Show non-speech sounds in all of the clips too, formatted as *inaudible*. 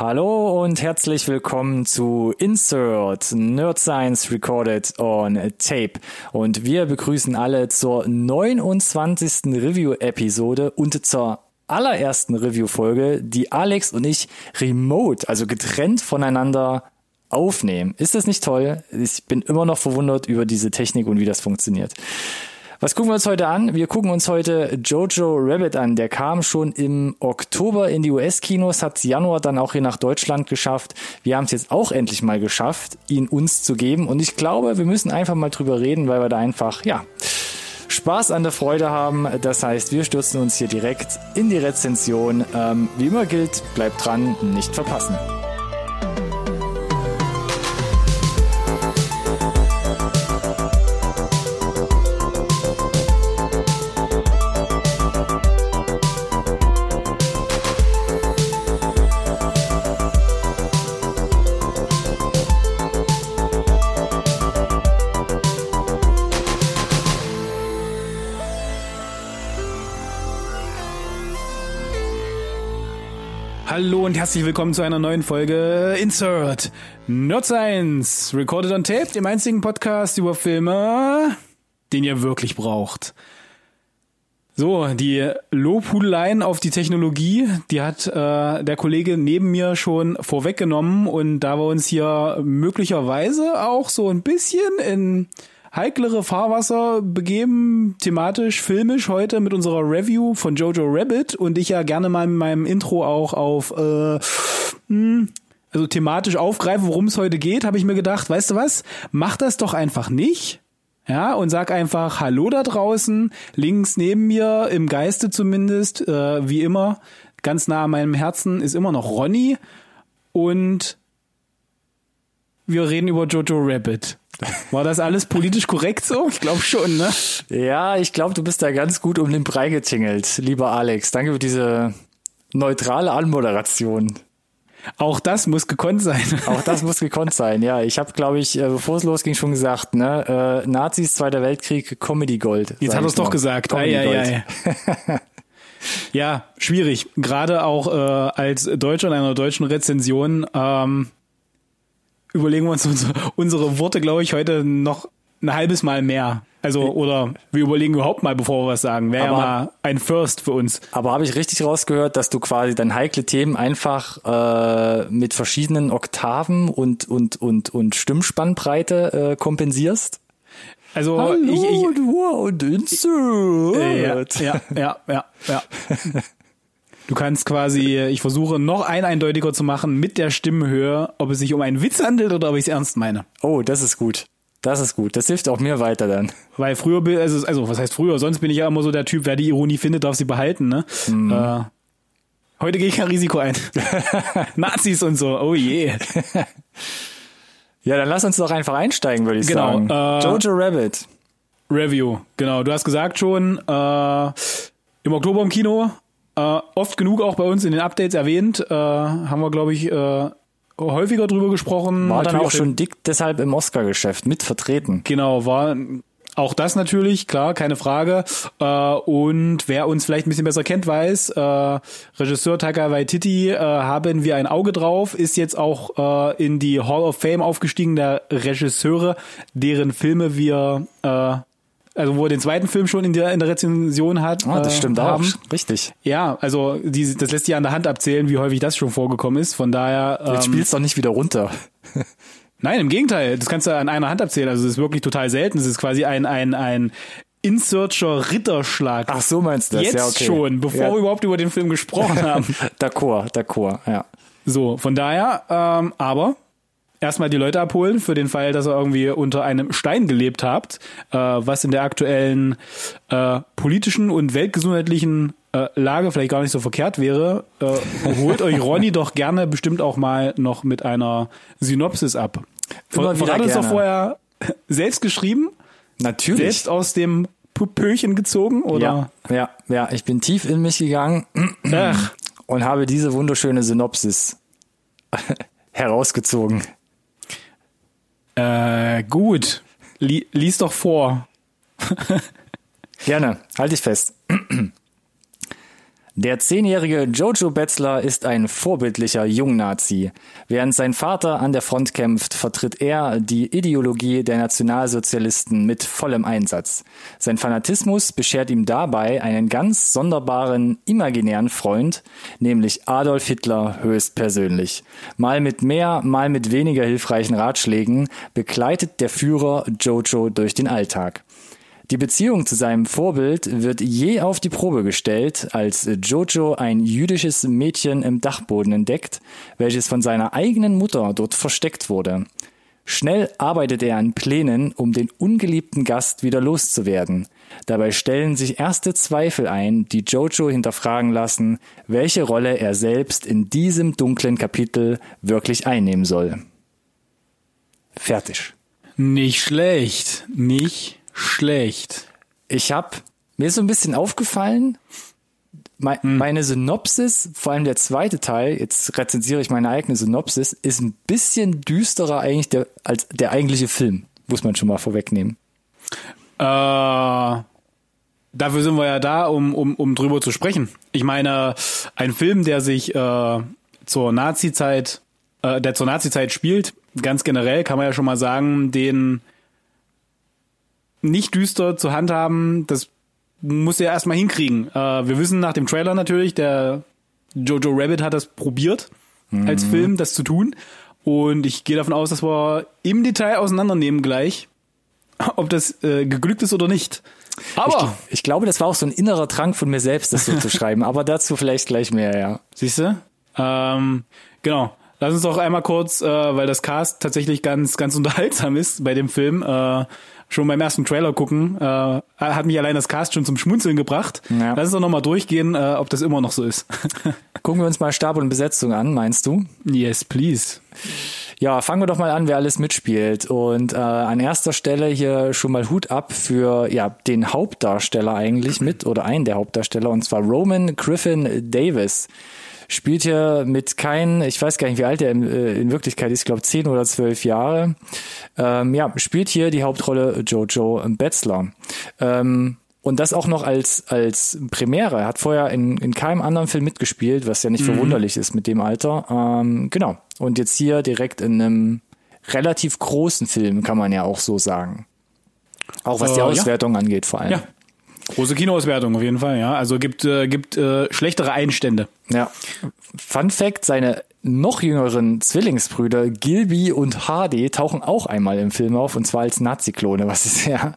Hallo und herzlich willkommen zu Insert Nerd Science Recorded on Tape. Und wir begrüßen alle zur 29. Review-Episode und zur allerersten Review-Folge, die Alex und ich remote, also getrennt voneinander aufnehmen. Ist das nicht toll? Ich bin immer noch verwundert über diese Technik und wie das funktioniert. Was gucken wir uns heute an? Wir gucken uns heute Jojo Rabbit an. Der kam schon im Oktober in die US-Kinos, hat Januar dann auch hier nach Deutschland geschafft. Wir haben es jetzt auch endlich mal geschafft, ihn uns zu geben. Und ich glaube, wir müssen einfach mal drüber reden, weil wir da einfach, ja, Spaß an der Freude haben. Das heißt, wir stürzen uns hier direkt in die Rezension. Ähm, wie immer gilt, bleibt dran, nicht verpassen. Hallo und herzlich willkommen zu einer neuen Folge Insert Nerd Science, recorded on tape, dem einzigen Podcast über Filme, den ihr wirklich braucht. So, die Lobhudeleien auf die Technologie, die hat äh, der Kollege neben mir schon vorweggenommen und da wir uns hier möglicherweise auch so ein bisschen in heiklere Fahrwasser begeben, thematisch, filmisch heute mit unserer Review von Jojo Rabbit und ich ja gerne mal in meinem Intro auch auf äh, mh, hm, also thematisch aufgreife, worum es heute geht, habe ich mir gedacht, weißt du was, mach das doch einfach nicht. Ja, und sag einfach Hallo da draußen, links neben mir, im Geiste zumindest, äh, wie immer, ganz nah an meinem Herzen ist immer noch Ronny und wir reden über Jojo Rabbit. War das alles politisch korrekt so? Ich glaube schon, ne? Ja, ich glaube, du bist da ganz gut um den Brei getingelt, lieber Alex. Danke für diese neutrale Anmoderation. Auch das muss gekonnt sein. Auch das muss gekonnt sein, ja. Ich habe, glaube ich, äh, bevor es losging, schon gesagt, ne, äh, Nazis, Zweiter Weltkrieg, Comedy Gold. Jetzt hat er es doch gesagt. Comedy ei, ei, ei. *laughs* ja, schwierig. Gerade auch äh, als Deutscher in einer deutschen Rezension. Ähm, überlegen wir uns unsere, unsere Worte, glaube ich, heute noch ein halbes Mal mehr. Also, oder wir überlegen überhaupt mal, bevor wir was sagen. Wäre ja mal ein First für uns. Aber habe ich richtig rausgehört, dass du quasi dann heikle Themen einfach äh, mit verschiedenen Oktaven und, und, und, und Stimmspannbreite äh, kompensierst? Also Hallo, ich, ich, und Insert. Äh, ja, ja, ja, ja. ja. *laughs* Du kannst quasi, ich versuche noch ein eindeutiger zu machen mit der Stimmhöhe, ob es sich um einen Witz handelt oder ob ich es ernst meine. Oh, das ist gut. Das ist gut. Das hilft auch mir weiter dann. Weil früher, also, also was heißt früher? Sonst bin ich ja immer so der Typ, wer die Ironie findet, darf sie behalten. Ne? Mhm. Äh, heute gehe ich kein Risiko ein. *laughs* Nazis und so. Oh je. ja, dann lass uns doch einfach einsteigen, würde ich genau, sagen. Äh, Jojo Rabbit. Review. Genau. Du hast gesagt schon, äh, im Oktober im Kino äh, oft genug auch bei uns in den Updates erwähnt, äh, haben wir, glaube ich, äh, häufiger drüber gesprochen. War dann auch schon dick deshalb im Oscar-Geschäft mit vertreten. Genau, war auch das natürlich, klar, keine Frage. Äh, und wer uns vielleicht ein bisschen besser kennt, weiß, äh, Regisseur Taika Waititi äh, haben wir ein Auge drauf, ist jetzt auch äh, in die Hall of Fame aufgestiegen der Regisseure, deren Filme wir äh, also wo er den zweiten Film schon in der, in der Rezension hat. Oh, das stimmt äh, auch, richtig. Ja, also die, das lässt sich an der Hand abzählen, wie häufig das schon vorgekommen ist. Von daher. Ähm, Jetzt spielst du doch nicht wieder runter. *laughs* Nein, im Gegenteil. Das kannst du an einer Hand abzählen. Also es ist wirklich total selten. Es ist quasi ein, ein, ein Insearcher Ritterschlag. Ach so meinst du das? Jetzt ja, okay. schon, bevor ja. wir überhaupt über den Film gesprochen *laughs* haben. d'accord, d'accord, ja. So, von daher, ähm, aber erstmal die Leute abholen für den Fall, dass ihr irgendwie unter einem Stein gelebt habt, äh, was in der aktuellen äh, politischen und weltgesundheitlichen äh, Lage vielleicht gar nicht so verkehrt wäre. Äh, holt euch Ronny *laughs* doch gerne bestimmt auch mal noch mit einer Synopsis ab. Ver Verrat uns doch vorher *laughs* selbst geschrieben. Natürlich. Selbst aus dem Pöchen gezogen, oder? Ja, ja, ja. Ich bin tief in mich gegangen Ach. und habe diese wunderschöne Synopsis *laughs* herausgezogen. Äh, gut. lies doch vor. *laughs* Gerne. Halte ich fest. Der zehnjährige Jojo Betzler ist ein vorbildlicher Jungnazi. Während sein Vater an der Front kämpft, vertritt er die Ideologie der Nationalsozialisten mit vollem Einsatz. Sein Fanatismus beschert ihm dabei einen ganz sonderbaren, imaginären Freund, nämlich Adolf Hitler höchstpersönlich. Mal mit mehr, mal mit weniger hilfreichen Ratschlägen begleitet der Führer Jojo durch den Alltag. Die Beziehung zu seinem Vorbild wird je auf die Probe gestellt, als Jojo ein jüdisches Mädchen im Dachboden entdeckt, welches von seiner eigenen Mutter dort versteckt wurde. Schnell arbeitet er an Plänen, um den ungeliebten Gast wieder loszuwerden. Dabei stellen sich erste Zweifel ein, die Jojo hinterfragen lassen, welche Rolle er selbst in diesem dunklen Kapitel wirklich einnehmen soll. Fertig. Nicht schlecht. Nicht schlecht. Ich habe mir ist so ein bisschen aufgefallen, me Hm. meine Synopsis, vor allem der zweite Teil, jetzt rezensiere ich meine eigene Synopsis, ist ein bisschen düsterer eigentlich der, als der eigentliche Film. Muss man schon mal vorwegnehmen. Äh, dafür sind wir ja da, um, um, um drüber zu sprechen. Ich meine, ein Film, der sich äh, zur Nazi-Zeit, äh, der zur Nazi-Zeit spielt, ganz generell kann man ja schon mal sagen, den nicht düster zu handhaben, das muss er erstmal hinkriegen. Äh, wir wissen nach dem Trailer natürlich, der Jojo Rabbit hat das probiert, als Film das zu tun. Und ich gehe davon aus, dass wir im Detail auseinandernehmen gleich, ob das äh, geglückt ist oder nicht. Aber, Ich, ich glaube, das war auch so ein innerer Drang von mir selbst, das so zu *laughs* schreiben, aber dazu vielleicht gleich mehr, ja. siehst du? Ähm, genau. Lass uns doch einmal kurz, äh, weil das Cast tatsächlich ganz, ganz unterhaltsam ist bei dem Film, äh, schon beim ersten Trailer gucken. Äh, hat mich allein das Cast schon zum Schmunzeln gebracht. Ja. Lass uns doch nochmal durchgehen, äh, ob das immer noch so ist. *laughs* Gucken wir uns mal Stab und Besetzung an, meinst du? yes, please. Ja, fangen wir doch mal an, wer alles mitspielt. Und äh, an erster Stelle hier schon mal Hut ab für ja den Hauptdarsteller eigentlich mit oder einen der Hauptdarsteller und zwar Roman Griffin Davis. Spielt hier mit kein, ich weiß gar nicht, wie alt er in, äh, in Wirklichkeit ist, ich glaube zehn oder zwölf Jahre. Ähm, ja, spielt hier die Hauptrolle Jojo Betzler. Ähm, und das auch noch als, als Premiere. Er hat vorher in, in keinem anderen Film mitgespielt, was ja nicht verwunderlich ist mit dem Alter. Ähm, genau. Und jetzt hier direkt in einem relativ großen Film, kann man ja auch so sagen. Auch was die Äh, ja. Auswertung angeht, vor allem. Ja. Große Kinoauswertung auf jeden Fall, ja. Also gibt, äh, gibt äh, schlechtere Einstände. Ja. Fun Fact, seine noch jüngeren Zwillingsbrüder Gilby und Hardy tauchen auch einmal im Film auf und zwar als Nazi-Klone, was ich sehr,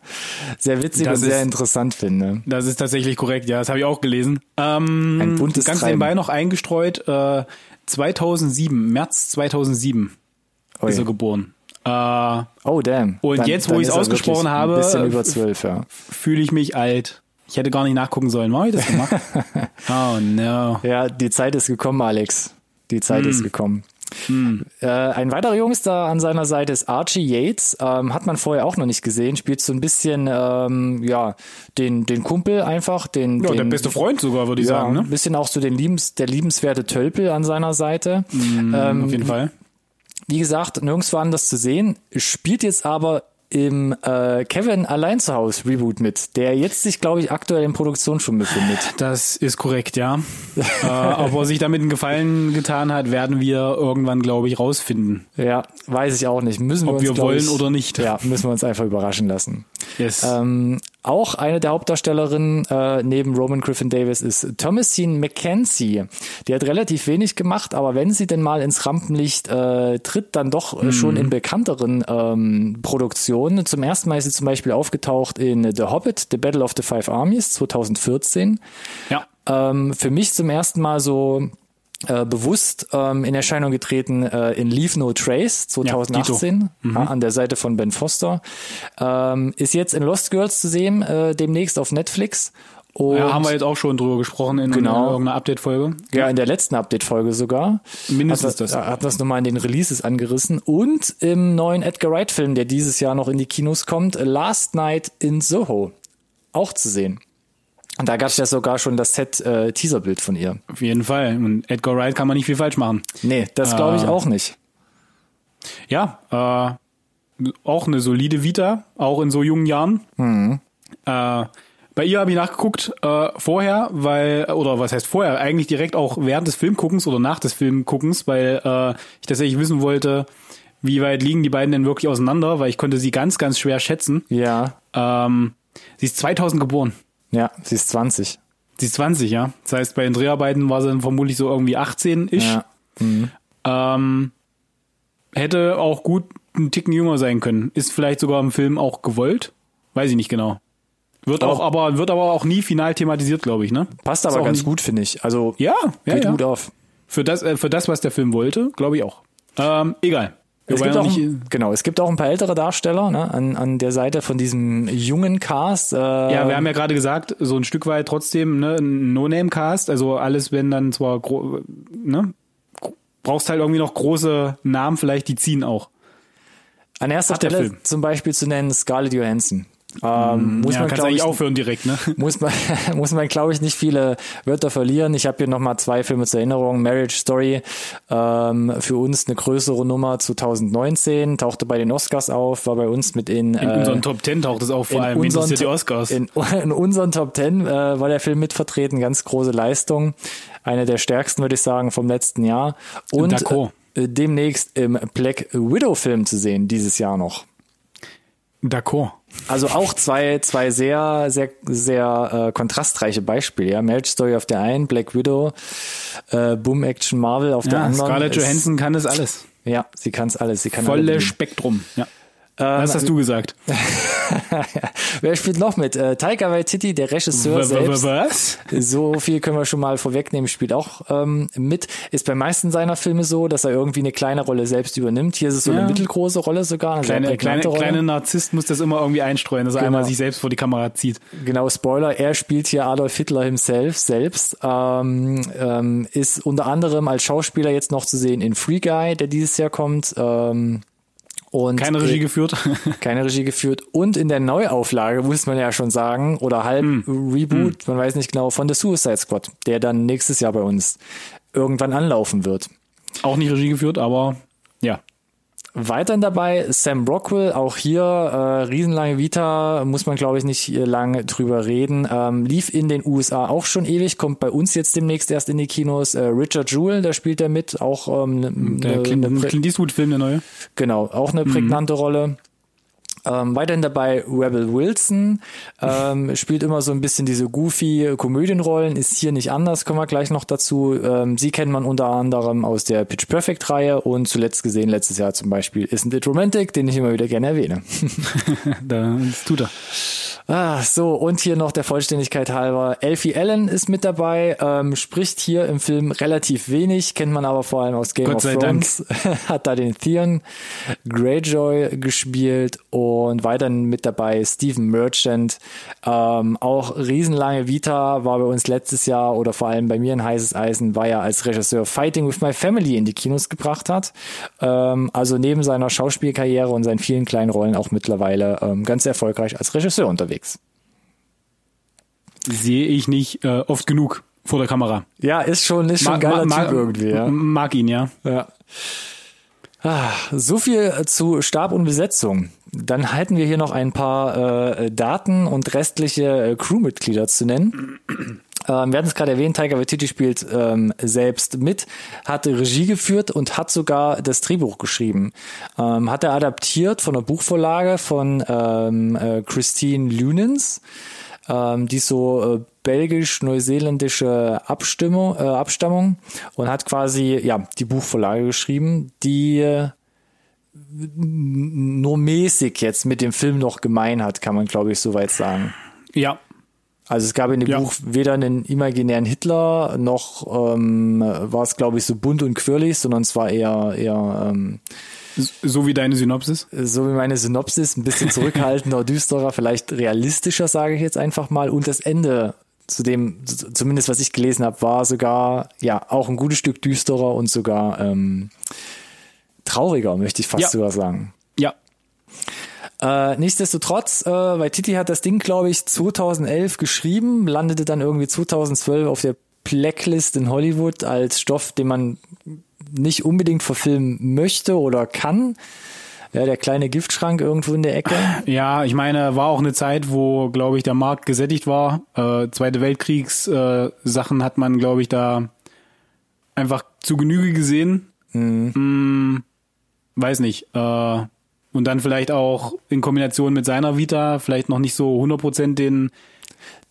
sehr witzig Das und sehr ist- interessant finde. Das ist tatsächlich korrekt, ja, das habe ich auch gelesen. Ähm, Ein buntes ganz Treiben. nebenbei noch eingestreut, äh, 2007, März 2007 Ui. ist er geboren. Äh, Oh, damn. Und jetzt, wo dann ist er ausgesprochen habe, Ein bisschen äh, über zwölf, ja. fühle ich mich alt. Ich hätte gar nicht nachgucken sollen. Warum habe ich das gemacht? *laughs* oh no. Ja, die Zeit ist gekommen, Alex. Die Zeit Hm. ist gekommen. Äh, ein weiterer Jungstar an seiner Seite ist Archie Yates. Ähm, hat man vorher auch noch nicht gesehen. Spielt so ein bisschen, ähm, ja, den, den Kumpel einfach. Den, Ja, den, der beste Freund sogar, würde ich ja, sagen. ein Ne? bisschen auch so den liebens, der liebenswerte Tölpel an seiner Seite. ähm, Auf jeden Fall. wie gesagt, nirgendwo anders zu sehen. Spielt jetzt aber im äh, Kevin allein zu Hause Reboot mit, der jetzt sich, glaube ich, aktuell in Produktion schon befindet. Das ist korrekt, ja. äh, ob er sich damit einen Gefallen getan hat, werden wir irgendwann, glaube ich, rausfinden. Ja, weiß ich auch nicht. Müssen wir Ob uns, wir wollen ich, oder nicht. Ja, müssen wir uns einfach überraschen lassen. Yes. Ähm, auch eine der Hauptdarstellerinnen äh, neben Roman Griffin Davis ist Thomasine McKenzie. Die hat relativ wenig gemacht, aber wenn sie denn mal ins Rampenlicht äh, tritt, dann doch äh, schon in bekannteren ähm, Produktionen. Zum ersten Mal ist sie zum Beispiel aufgetaucht in The Hobbit, The Battle of the Five Armies 2014. ja. Ähm, für mich zum ersten Mal so äh, bewusst ähm, in Erscheinung getreten äh, in Leave No Trace 2018 ja, an der Seite von Ben Foster. Ähm, ist jetzt in Lost Girls zu sehen, äh, demnächst auf Netflix. Und ja, haben wir jetzt auch schon drüber gesprochen in Genau. irgendeiner Update-Folge. ja, in der letzten Update-Folge sogar. Mindestens hat, das. Hat das nochmal in den Releases angerissen. Und im neuen Edgar Wright-Film, der dieses Jahr noch in die Kinos kommt, Last Night in Soho. Auch zu sehen. Und da gab es ja sogar schon das Set-Teaserbild von ihr. Auf jeden Fall. Und Edgar Wright kann man nicht viel falsch machen. Nee, das glaube ich Ah. auch nicht. Ja, äh, auch eine solide Vita, auch in so jungen Jahren. Mhm. Äh, Bei ihr habe ich nachgeguckt äh, vorher, weil, oder was heißt vorher, eigentlich direkt auch während des Filmguckens oder nach des Filmguckens, weil äh, ich tatsächlich wissen wollte, wie weit liegen die beiden denn wirklich auseinander, weil ich konnte sie ganz, ganz schwer schätzen. Ja. Ähm, sie ist 2000 geboren. Ja, sie ist 20. Sie ist 20, ja. Das heißt, bei den Dreharbeiten war sie dann vermutlich so irgendwie 18-ish. Ja. Mhm. Ähm, hätte auch gut einen Ticken jünger sein können. Ist vielleicht sogar im Film auch gewollt. Weiß ich nicht genau. Wird auch, Auch- aber wird aber auch nie final thematisiert, glaube ich, ne? Passt aber ganz nicht- gut, finde ich. Also Ja, ja, geht ja. gut auf. Für das, äh, für das, was der Film wollte, glaube ich auch. Ähm, egal. Es gibt, auch, nicht, genau, es gibt auch ein paar ältere Darsteller ne, an, an der Seite von diesem jungen Cast. Äh, ja, wir haben ja gerade gesagt, so ein Stück weit trotzdem ne, ein No-Name-Cast, also alles, wenn dann zwar, ne, brauchst halt irgendwie noch große Namen, vielleicht die ziehen auch. an erster hat der Stelle Film. zum Beispiel zu nennen Scarlett Johansson. Ähm, muss ja, man, glaube eigentlich ich, aufhören direkt, ne? *laughs* muss man, *laughs* muss man, glaube ich, nicht viele Wörter verlieren. Ich habe hier nochmal zwei Filme zur Erinnerung. Marriage Story, ähm, für uns eine größere Nummer 2019, tauchte bei den Oscars auf, war bei uns mit in, In äh, unseren Top Ten taucht es auf, vor in allem. Unseren die Oscars? In, *laughs* in unseren Top Ten äh, war der Film mitvertreten, ganz große Leistung. Eine der stärksten, würde ich sagen, vom letzten Jahr. Und äh, demnächst im Black Widow Film zu sehen, dieses Jahr noch. D'accord. Also auch zwei, zwei sehr, sehr, sehr äh, kontrastreiche Beispiele. Ja, Marriage Story auf der einen, Black Widow, äh, Boom Action Marvel auf der Ja, anderen. Scarlett Johansson kann das alles. Ja, sie kann es alles. Sie kann Volle. Spektrum. Ja. Ähm, Das hast du gesagt. *laughs* Wer spielt noch mit? Äh, Taika Waititi, der Regisseur W- w- selbst. Was? So viel können wir schon mal vorwegnehmen, spielt auch ähm, mit. Ist bei meisten seiner Filme so, dass er irgendwie eine kleine Rolle selbst übernimmt. Hier ist es so Ja. eine mittelgroße Rolle sogar. Eine Kleine, kleine, Rolle. kleine Narzisst muss das immer irgendwie einstreuen, dass er Genau. einmal sich selbst vor die Kamera zieht. Genau, Spoiler, er spielt hier Adolf Hitler himself selbst, ähm, ähm, ist unter anderem als Schauspieler jetzt noch zu sehen in Free Guy, der dieses Jahr kommt. Ähm, und Keine Regie äh, geführt. *laughs* keine Regie geführt. Und in der Neuauflage, muss man ja schon sagen, oder halb Hm. Reboot, man weiß nicht genau, von The Suicide Squad, der dann nächstes Jahr bei uns irgendwann anlaufen wird. Auch nicht Regie geführt, aber. Weiterhin dabei Sam Rockwell, auch hier äh, riesenlange Vita, muss man glaube ich nicht lange drüber reden. Ähm, lief in den USA auch schon ewig, kommt bei uns jetzt demnächst erst in die Kinos. Äh, Richard Jewell, da spielt er mit, auch ähm, ne, Der ne- Clint, ne prä- Clint Eastwood-Film, der neue. genau, auch eine prägnante Rolle. Ähm, weiterhin dabei Rebel Wilson, ähm, *laughs* spielt immer so ein bisschen diese goofy Komödienrollen, ist hier nicht anders, kommen wir gleich noch dazu. Ähm, sie kennt man unter anderem aus der Pitch Perfect Reihe und zuletzt gesehen letztes Jahr zum Beispiel Isn't It Romantic, den ich immer wieder gerne erwähne. *laughs* Da, das tut er. Ah, so, und hier noch der Vollständigkeit halber. Elfie Allen ist mit dabei, ähm, spricht hier im Film relativ wenig, kennt man aber vor allem aus Game of Thrones. *laughs* Hat da den Theon Greyjoy gespielt und weiterhin mit dabei Stephen Merchant. Ähm, auch riesenlange Vita war bei uns letztes Jahr oder vor allem bei mir in heißes Eisen, war ja als Regisseur Fighting with My Family in die Kinos gebracht hat. Ähm, also neben seiner Schauspielkarriere und seinen vielen kleinen Rollen auch mittlerweile ähm, ganz erfolgreich als Regisseur unterwegs. Sehe ich nicht äh, oft genug vor der Kamera. Ja, ist schon, ist schon ein geiler Typ irgendwie, ja. Mag ihn, ja. ja. Ah, so viel zu Stab und Besetzung. Dann halten wir hier noch ein paar äh, Daten und restliche äh, Crewmitglieder zu nennen. *clears throat* Ähm, wir hatten es gerade erwähnt, Taika Waititi spielt ähm, selbst mit, hat Regie geführt und hat sogar das Drehbuch geschrieben. Ähm, hat er adaptiert von einer Buchvorlage von ähm, äh, Christine Lunens. Ähm, die so äh, belgisch-neuseeländische Abstimmung, äh, Abstammung und hat quasi ja die Buchvorlage geschrieben, die äh, nur mäßig jetzt mit dem Film noch gemein hat, kann man glaube ich soweit sagen. Ja. Also es gab in dem Ja. Buch weder einen imaginären Hitler noch ähm, war es glaube ich so bunt und quirlig, sondern es war eher eher ähm, So wie deine Synopsis. so wie meine Synopsis, ein bisschen zurückhaltender, *laughs* düsterer, vielleicht realistischer, sage ich jetzt einfach mal. Und das Ende, zu dem, zumindest was ich gelesen habe, war sogar ja auch ein gutes Stück düsterer und sogar ähm, trauriger, möchte ich fast Ja. sogar sagen. Ja. Äh, nichtsdestotrotz, äh, weil Titi hat das Ding, glaube ich, 2011 geschrieben, landete dann irgendwie 2012 auf der Blacklist in Hollywood als Stoff, den man nicht unbedingt verfilmen möchte oder kann. Ja, der kleine Giftschrank irgendwo in der Ecke. *laughs* Ja, ich meine, war auch eine Zeit, wo, glaube ich, der Markt gesättigt war. Äh, Zweite Weltkriegs äh, Sachen hat man, glaube ich, da einfach zu Genüge gesehen. Mhm. Mm, weiß nicht. Äh, und dann vielleicht auch in Kombination mit seiner Vita vielleicht noch nicht so 100% den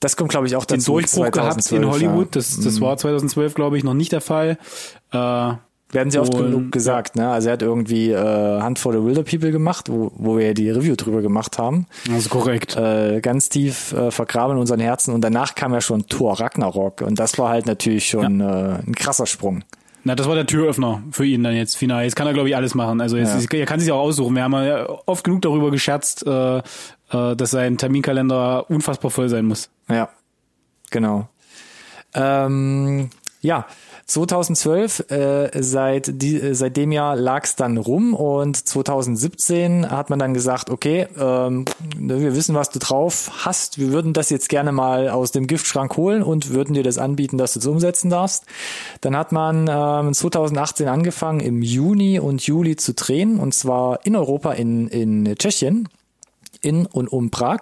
das kommt, glaube ich, auch den dazu. Durchbruch gehabt in Hollywood. Ja. Das, das mhm. war 2012, glaube ich, noch nicht der Fall. Äh, werden sie oft genug gesagt, ne? Also er hat irgendwie äh, Hunt for the Wilder People gemacht, wo, wo wir ja die Review drüber gemacht haben. Das ist korrekt. Äh, ganz tief äh, vergraben in unseren Herzen und danach kam ja schon Thor Ragnarok und das war halt natürlich schon ja. äh, ein krasser Sprung. Na, das war der Türöffner für ihn dann jetzt final. Jetzt kann er, glaube ich, alles machen. Also jetzt, ja. er kann sich auch aussuchen. Wir haben ja oft genug darüber gescherzt, äh, äh, dass sein Terminkalender unfassbar voll sein muss. Ja, genau. Ähm, ja, 2012, äh, seit, die, äh, seit dem Jahr lag es dann rum und 2017 hat man dann gesagt, okay, ähm, wir wissen, was du drauf hast, wir würden das jetzt gerne mal aus dem Giftschrank holen und würden dir das anbieten, dass du es umsetzen darfst. Dann hat man ähm, 2018 angefangen, im Juni und Juli zu drehen und zwar in Europa, in, in Tschechien, in und um Prag.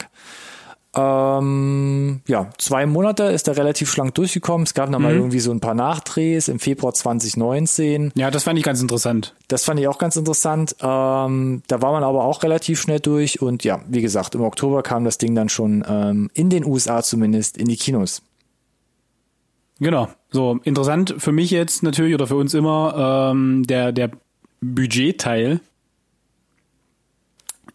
Ähm, ja, zwei Monate ist er relativ schlank durchgekommen. Es gab nochmal mhm. irgendwie so ein paar Nachdrehs im Februar 2019. Ja, das fand ich ganz interessant. Das fand ich auch ganz interessant. Ähm, da war man aber auch relativ schnell durch und ja, wie gesagt, im Oktober kam das Ding dann schon ähm, in den USA zumindest in die Kinos. Genau. So, interessant für mich jetzt natürlich oder für uns immer ähm, der, der Budgetteil.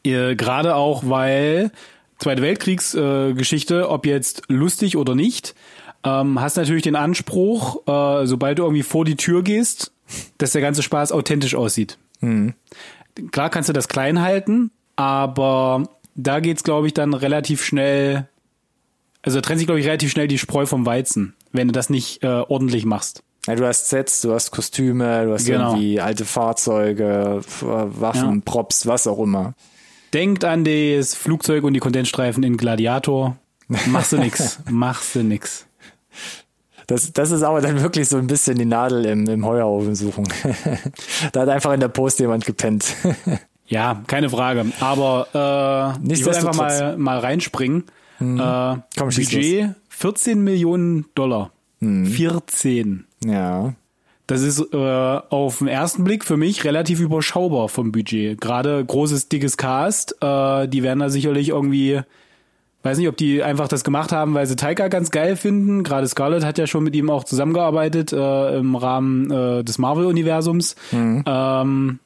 Äh, Gerade auch, weil Zweite Weltkriegsgeschichte, äh, ob jetzt lustig oder nicht, ähm, hast natürlich den Anspruch, äh, sobald du irgendwie vor die Tür gehst, dass der ganze Spaß authentisch aussieht. Mhm. Klar kannst du das klein halten, aber da geht's, glaube ich, dann relativ schnell, also trennt sich, glaube ich, relativ schnell die Spreu vom Weizen, wenn du das nicht äh, ordentlich machst. Ja, du hast Sets, du hast Kostüme, du hast genau. irgendwie alte Fahrzeuge, Waffen, ja. Props, was auch immer. Denkt an das Flugzeug und die Kondensstreifen in Gladiator. Machst du nix. *laughs* Machst du nix. Das, das ist aber dann wirklich so ein bisschen die Nadel im, im Heuhaufen suchen. *laughs* da hat einfach in der Post jemand gepennt. *laughs* ja, keine Frage. Aber äh, ich will einfach mal, mal reinspringen. Mhm. Äh, Komm, Budget 14 Millionen Dollar. Mhm. 14. Ja. Das ist äh, auf den ersten Blick für mich relativ überschaubar vom Budget. Gerade großes, dickes Cast, äh, die werden da sicherlich irgendwie, weiß nicht, ob die einfach das gemacht haben, weil sie Taika ganz geil finden. Gerade Scarlett hat ja schon mit ihm auch zusammengearbeitet äh, im Rahmen äh, des Marvel-Universums. Mhm. Ähm,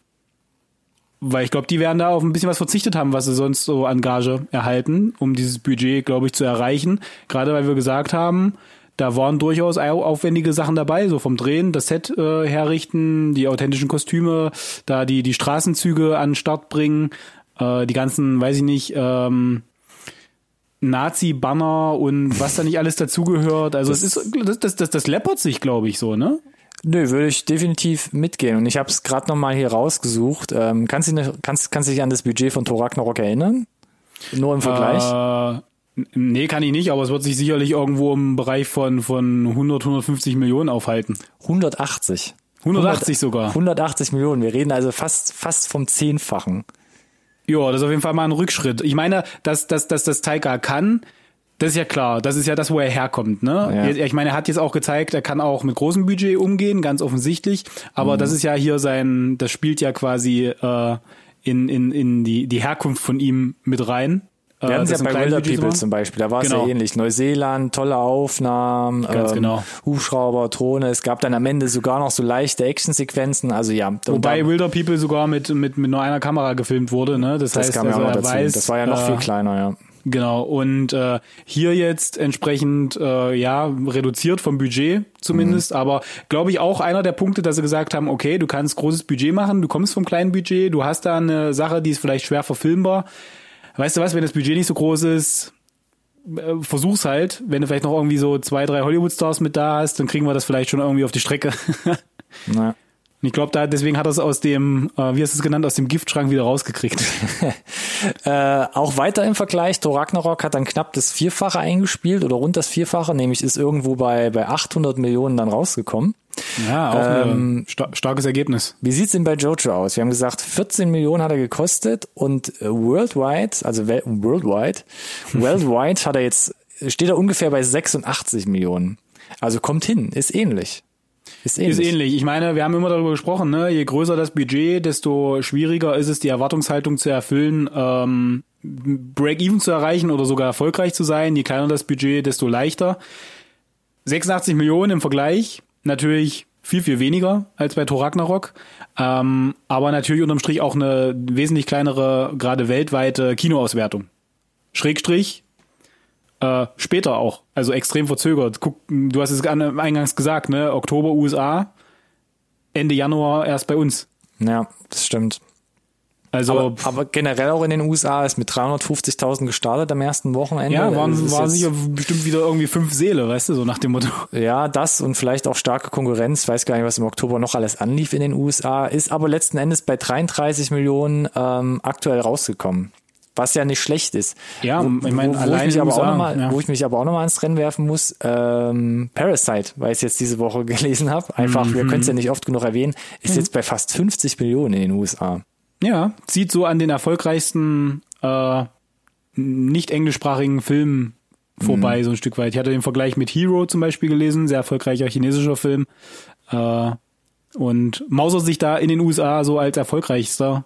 weil ich glaube, die werden da auf ein bisschen was verzichtet haben, was sie sonst so an Gage erhalten, um dieses Budget, glaube ich, zu erreichen. Gerade weil wir gesagt haben, da waren durchaus aufwendige Sachen dabei, so vom Drehen, das Set äh, herrichten, die authentischen Kostüme, da die, die Straßenzüge an den Start bringen, äh, die ganzen, weiß ich nicht, ähm, Nazi-Banner und was da nicht alles dazugehört. Also das, es ist, das, das, das, das läppert sich, glaube ich, so, ne? Nö, würde ich definitiv mitgehen. Und ich habe es gerade nochmal hier rausgesucht. Ähm, kannst, du, kannst, kannst du dich an das Budget von Thor Ragnarok erinnern? Nur im Vergleich? Äh, Nee, kann ich nicht, aber es wird sich sicherlich irgendwo im Bereich von, von 100, 150 Millionen aufhalten. 180. 180 100, sogar. 180 Millionen. Wir reden also fast, fast vom Zehnfachen. Ja, das ist auf jeden Fall mal ein Rückschritt. Ich meine, dass, dass, dass das Taika kann, das ist ja klar. Das ist ja das, wo er herkommt, ne? Ja. Ich meine, er hat jetzt auch gezeigt, er kann auch mit großem Budget umgehen, ganz offensichtlich. Aber mhm. das ist ja hier sein, das spielt ja quasi äh, in, in, in die, die Herkunft von ihm mit rein. Wir hatten es ja bei Wilder People zum Beispiel, da war es genau. ja ähnlich. Neuseeland, tolle Aufnahmen, Ganz ähm, genau. Hubschrauber, Drohne. Es gab dann am Ende sogar noch so leichte Actionsequenzen. Also ja. Wobei Wilder People sogar mit, mit, mit nur einer Kamera gefilmt wurde. Ne? Das, das heißt, kam also, ja dazu. Weiß, das war ja noch äh, viel kleiner, ja. Genau, und äh, hier jetzt entsprechend äh, ja reduziert vom Budget zumindest, mhm. aber glaube ich auch einer der Punkte, dass sie gesagt haben, okay, du kannst großes Budget machen, du kommst vom kleinen Budget, du hast da eine Sache, die ist vielleicht schwer verfilmbar, weißt du was, wenn das Budget nicht so groß ist, äh, versuch's halt. Wenn du vielleicht noch irgendwie so zwei, drei Hollywood-Stars mit da hast, dann kriegen wir das vielleicht schon irgendwie auf die Strecke. *laughs* Na. Und ich glaube, da deswegen hat er es aus dem, äh, wie hast du es genannt, aus dem Giftschrank wieder rausgekriegt. *laughs* äh, auch weiter im Vergleich, Thor Ragnarok hat dann knapp das Vierfache eingespielt oder rund das Vierfache, nämlich ist irgendwo bei, bei 800 Millionen dann rausgekommen. Ja, auch ähm, ein sta starkes Ergebnis. Wie sieht's denn bei Jojo aus? Wir haben gesagt, 14 Millionen hat er gekostet und äh, worldwide, also worldwide, *laughs* worldwide hat er jetzt, steht er ungefähr bei 86 Millionen. Also kommt hin, ist ähnlich. Ist ähnlich. Ist ähnlich. Ich meine, wir haben immer darüber gesprochen, ne? je größer das Budget, desto schwieriger ist es, die Erwartungshaltung zu erfüllen, ähm, Break-Even zu erreichen oder sogar erfolgreich zu sein. Je kleiner das Budget, desto leichter. 86 Millionen im Vergleich, natürlich viel, viel weniger als bei Thor Ragnarok. Ähm, aber natürlich unterm Strich auch eine wesentlich kleinere, gerade weltweite Kinoauswertung. Schrägstrich, äh, später auch, also extrem verzögert. Guck, du hast es eingangs gesagt, ne? Oktober USA, Ende Januar erst bei uns. Ja, das stimmt. Also, aber, aber generell auch in den USA ist mit 350.000 gestartet am ersten Wochenende. Ja, waren, waren sicher bestimmt wieder irgendwie fünf Seele, weißt du, so nach dem Motto. Ja, das und vielleicht auch starke Konkurrenz. Weiß gar nicht, was im Oktober noch alles anlief in den USA. Ist aber letzten Endes bei 33 Millionen ähm, aktuell rausgekommen was ja nicht schlecht ist. Ja, wo, ich meine, wo, ich mich aber auch noch mal, ja. wo ich mich aber auch nochmal ans Rennen werfen muss, ähm, Parasite, weil ich es jetzt diese Woche *laughs* gelesen habe, einfach, mhm. wir können es ja nicht oft genug erwähnen, ist mhm. jetzt bei fast 50 Millionen in den USA. Ja, zieht so an den erfolgreichsten äh, nicht englischsprachigen Filmen vorbei, mhm. so ein Stück weit. Ich hatte den Vergleich mit Hero zum Beispiel gelesen, sehr erfolgreicher chinesischer Film. Äh, und mausert sich da in den USA so als erfolgreichster.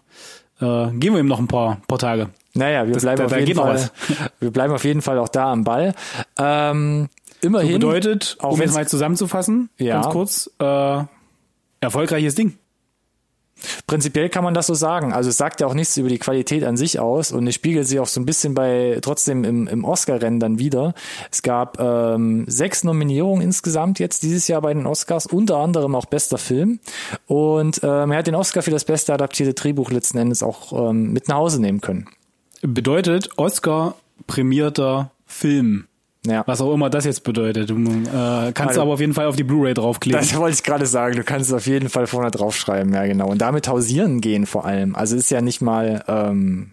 Äh, geben wir ihm noch ein paar, paar Tage. Naja, wir, das, bleiben, da, auf da jeden Fall, *laughs* wir bleiben auf jeden Fall auch da am Ball. Ähm, immerhin. So bedeutet, auch um es mal zusammenzufassen, ja. ganz kurz, äh, erfolgreiches Ding. Prinzipiell kann man das so sagen. Also es sagt ja auch nichts über die Qualität an sich aus und es spiegelt sich auch so ein bisschen bei trotzdem im, im Oscar-Rennen dann wieder. Es gab ähm, sechs Nominierungen insgesamt jetzt dieses Jahr bei den Oscars, unter anderem auch bester Film. Und ähm, er hat den Oscar für das beste adaptierte Drehbuch letzten Endes auch ähm, mit nach Hause nehmen können. Bedeutet Oscar prämierter Film. Ja. Was auch immer das jetzt bedeutet. Du äh, kannst also, aber auf jeden Fall auf die Blu-ray draufkleben. Das wollte ich gerade sagen. Du kannst es auf jeden Fall vorne draufschreiben, ja genau. Und damit hausieren gehen vor allem. Also ist ja nicht mal, ähm,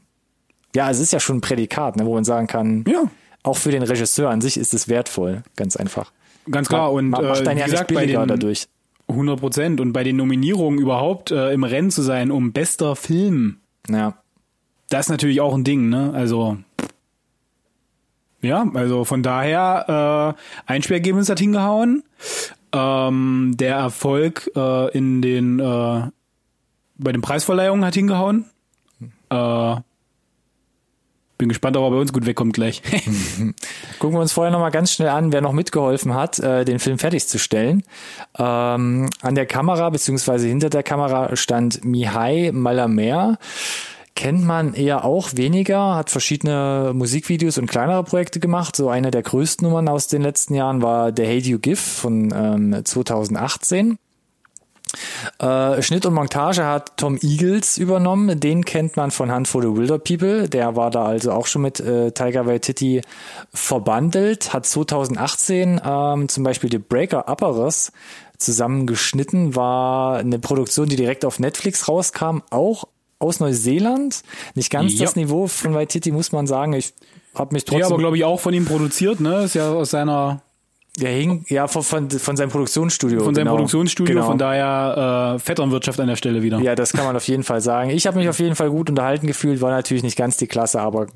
ja, es ist ja schon ein Prädikat, ne, wo man sagen kann, ja. auch für den Regisseur an sich ist es wertvoll, ganz einfach. Ganz klar. Und macht äh, wie gesagt, bei den, dadurch. 100 Prozent. Und bei den Nominierungen überhaupt äh, im Rennen zu sein um bester Film. Ja. Das ist natürlich auch ein Ding, ne? Also ja, also von daher äh, Einspielergebnis hat hingehauen. Ähm, der Erfolg äh, in den äh, bei den Preisverleihungen hat hingehauen. Äh, bin gespannt, ob er bei uns gut wegkommt gleich. *laughs* Gucken wir uns vorher nochmal ganz schnell an, wer noch mitgeholfen hat, äh, den Film fertigzustellen. Ähm, an der Kamera beziehungsweise hinter der Kamera stand Mihai Malamer kennt man eher auch weniger, hat verschiedene Musikvideos und kleinere Projekte gemacht. So eine der größten Nummern aus den letzten Jahren war The Hate You Give von ähm, 2018. Äh, Schnitt und Montage hat Tom Eagles übernommen. Den kennt man von Hand for the Wilder People. Der war da also auch schon mit äh, Tiger Waititi verbandelt. Hat 2018 ähm, zum Beispiel The Breaker Upperes zusammengeschnitten. War eine Produktion, die direkt auf Netflix rauskam. Auch aus Neuseeland. Nicht ganz ja. das Niveau von Waititi, muss man sagen. Ich habe mich trotzdem. Ja, aber glaube ich auch von ihm produziert, ne? Ist ja aus seiner. Der hing, ja, von, von, von seinem Produktionsstudio. Von seinem genau. Produktionsstudio, genau. von daher äh, Vetternwirtschaft an der Stelle wieder. Ja, das kann man auf jeden Fall sagen. Ich habe mich auf jeden Fall gut unterhalten gefühlt, war natürlich nicht ganz die Klasse, aber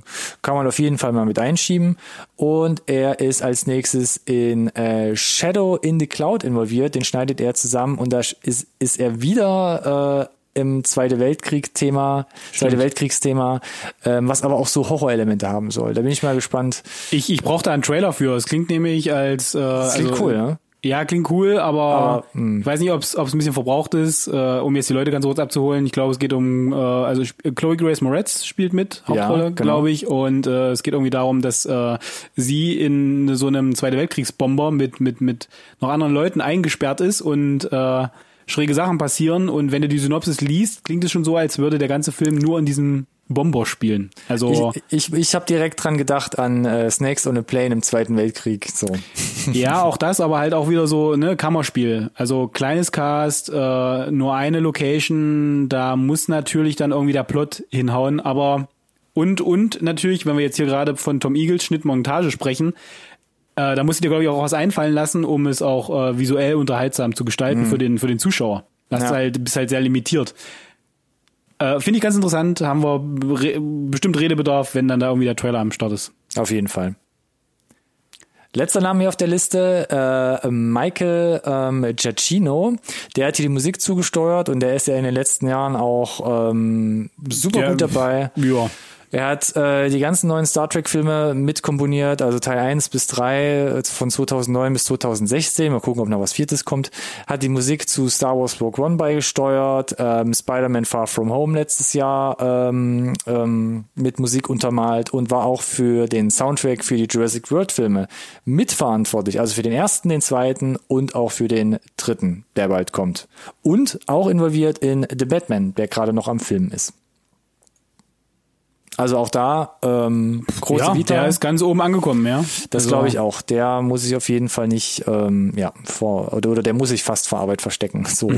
kann man auf jeden Fall mal mit einschieben. Und er ist als nächstes in äh, Shadow in the Cloud involviert, den schneidet er zusammen und da ist, ist er wieder äh, im Zweite Weltkrieg-Thema, Zweite Weltkriegsthema, ähm, was aber auch so Horrorelemente haben soll. Da bin ich mal gespannt. Ich, ich brauche da einen Trailer für. Es klingt nämlich als äh, das klingt also, cool, ne? Ja, klingt cool, aber, aber hm. ich weiß nicht, ob es ein bisschen verbraucht ist, äh, um jetzt die Leute ganz kurz abzuholen. Ich glaube, es geht um, äh, also Chloe Grace Moretz spielt mit, Hauptrolle, ja, genau. glaube ich, und äh, es geht irgendwie darum, dass äh, sie in so einem Zweite Weltkriegsbomber mit mit mit noch anderen Leuten eingesperrt ist und äh, schräge Sachen passieren und wenn du die Synopsis liest, klingt es schon so, als würde der ganze Film nur in diesem Bomber spielen. Also ich, ich, ich habe direkt dran gedacht an äh, Snakes on a Plane im Zweiten Weltkrieg. So. *laughs* Ja, auch das, aber halt auch wieder so ne Kammerspiel. Also kleines Cast, äh, nur eine Location. Da muss natürlich dann irgendwie der Plot hinhauen. Aber und und natürlich, wenn wir jetzt hier gerade von Tom Eagles Schnittmontage sprechen, äh, da musst du dir, glaube ich, auch was einfallen lassen, um es auch äh, visuell unterhaltsam zu gestalten mhm. für, den, für den Zuschauer. Das ja. halt, bist halt sehr limitiert. Äh, Finde ich ganz interessant, haben wir re bestimmt Redebedarf, wenn dann da irgendwie der Trailer am Start ist. Auf jeden Fall. Letzter Name hier auf der Liste, äh, Michael ähm, Giacchino. Der hat hier die Musik zugesteuert und der ist ja in den letzten Jahren auch ähm, super der, gut dabei. Ja. Er hat äh, die ganzen neuen Star Trek-Filme mitkomponiert, also Teil 1 bis 3 äh, von 2009 bis 2016. Mal gucken, ob noch was Viertes kommt. Hat die Musik zu Star Wars Rogue One beigesteuert, ähm, Spider-Man Far From Home letztes Jahr ähm, ähm, mit Musik untermalt und war auch für den Soundtrack für die Jurassic World-Filme mitverantwortlich. Also für den ersten, den zweiten und auch für den dritten, der bald kommt. Und auch involviert in The Batman, der gerade noch am Film ist. Also auch da ähm, große ja, Vita. Der ist ganz oben angekommen, ja. Das also. glaube ich auch. Der muss sich auf jeden Fall nicht, ähm, ja, vor oder, oder der muss sich fast vor Arbeit verstecken. *laughs* So. *laughs*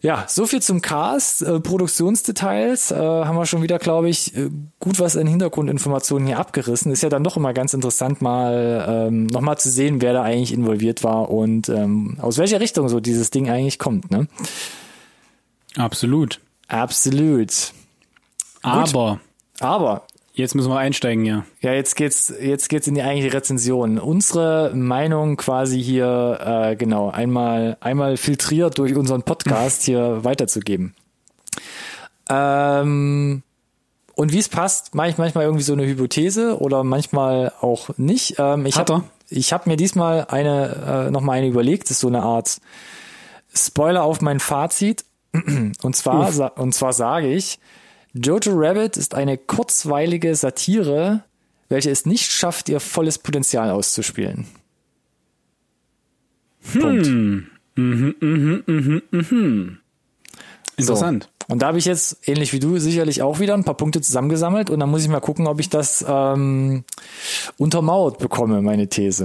ja, so viel zum Cast. Äh, Produktionsdetails äh, haben wir schon wieder, glaube ich, äh, gut was an Hintergrundinformationen hier abgerissen. Ist ja dann doch immer ganz interessant, mal ähm, nochmal zu sehen, wer da eigentlich involviert war und ähm, aus welcher Richtung so dieses Ding eigentlich kommt. Ne? Absolut. Absolut. Aber. Aber. Jetzt müssen wir einsteigen, ja. Ja, jetzt geht's, jetzt geht's in die eigentliche Rezension. Unsere Meinung quasi hier, äh, genau, einmal, einmal filtriert durch unseren Podcast hier weiterzugeben. Ähm, und wie es passt, mache ich manchmal irgendwie so eine Hypothese oder manchmal auch nicht. Ähm, ich habe ich hab mir diesmal eine, äh, nochmal eine überlegt, das ist so eine Art Spoiler auf mein Fazit. Und zwar, und zwar sage ich, Jojo Rabbit ist eine kurzweilige Satire, welche es nicht schafft, ihr volles Potenzial auszuspielen. Hm. Punkt. Mhm, mhm, mhm, mhm. Interessant. So. Und da habe ich jetzt, ähnlich wie du, sicherlich auch wieder ein paar Punkte zusammengesammelt und dann muss ich mal gucken, ob ich das ähm, untermauert bekomme, meine These.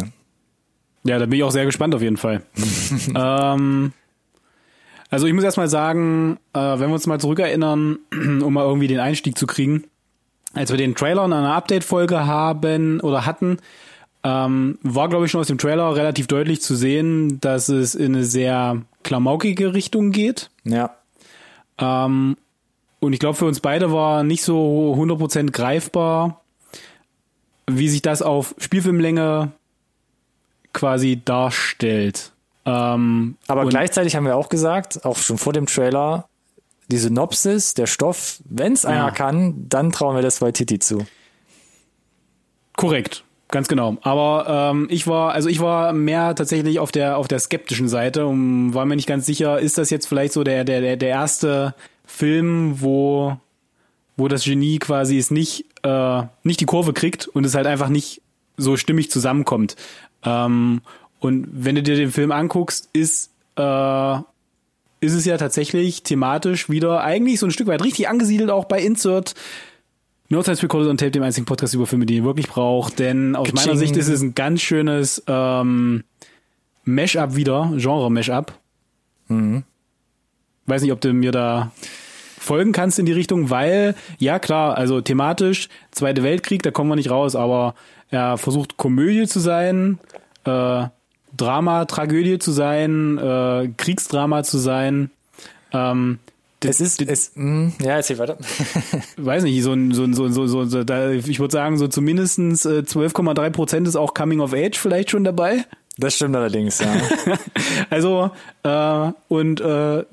Ja, da bin ich auch sehr gespannt auf jeden Fall. *laughs* ähm, also ich muss erstmal sagen, äh, wenn wir uns mal zurückerinnern, *clears throat* um mal irgendwie den Einstieg zu kriegen, als wir den Trailer in einer Update-Folge haben oder hatten, ähm, war, glaube ich, schon aus dem Trailer relativ deutlich zu sehen, dass es in eine sehr klamaukige Richtung geht. Ja. Ähm, und ich glaube, für uns beide war nicht so 100% greifbar, wie sich das auf Spielfilmlänge quasi darstellt. Ähm, Aber gleichzeitig haben wir auch gesagt, auch schon vor dem Trailer, die Synopsis, der Stoff, wenn es einer ja. kann, dann trauen wir das bei Titi zu. Korrekt, ganz genau. Aber ähm, ich war, also ich war mehr tatsächlich auf der auf der skeptischen Seite und war mir nicht ganz sicher, ist das jetzt vielleicht so der der der erste Film, wo wo das Genie quasi es nicht äh, nicht die Kurve kriegt und es halt einfach nicht so stimmig zusammenkommt. Ähm, und wenn du dir den Film anguckst, ist, äh, ist es ja tatsächlich thematisch wieder eigentlich so ein Stück weit richtig angesiedelt, auch bei Insert. No Science Recorded on Tape, dem einzigen Podcast über Filme, die ihr wirklich braucht. Denn aus meiner Sicht ist es ein ganz schönes ähm, Mash-up wieder, Genre-Mash-up. Mhm. Weiß nicht, ob du mir da folgen kannst in die Richtung, weil, ja klar, also thematisch, Zweite Weltkrieg, da kommen wir nicht raus, aber er versucht Komödie zu sein, äh, Drama, Tragödie zu sein, äh, Kriegsdrama zu sein. Ähm, es ist, es, mh, hm, ja, erzähl weiter. *laughs* weiß nicht, so ein, so ein, so, so, so, so da, ich würde sagen, so zumindestens äh, 12,3 Prozent ist auch Coming of Age vielleicht schon dabei. Das stimmt allerdings, ja. *laughs* also, äh, und äh,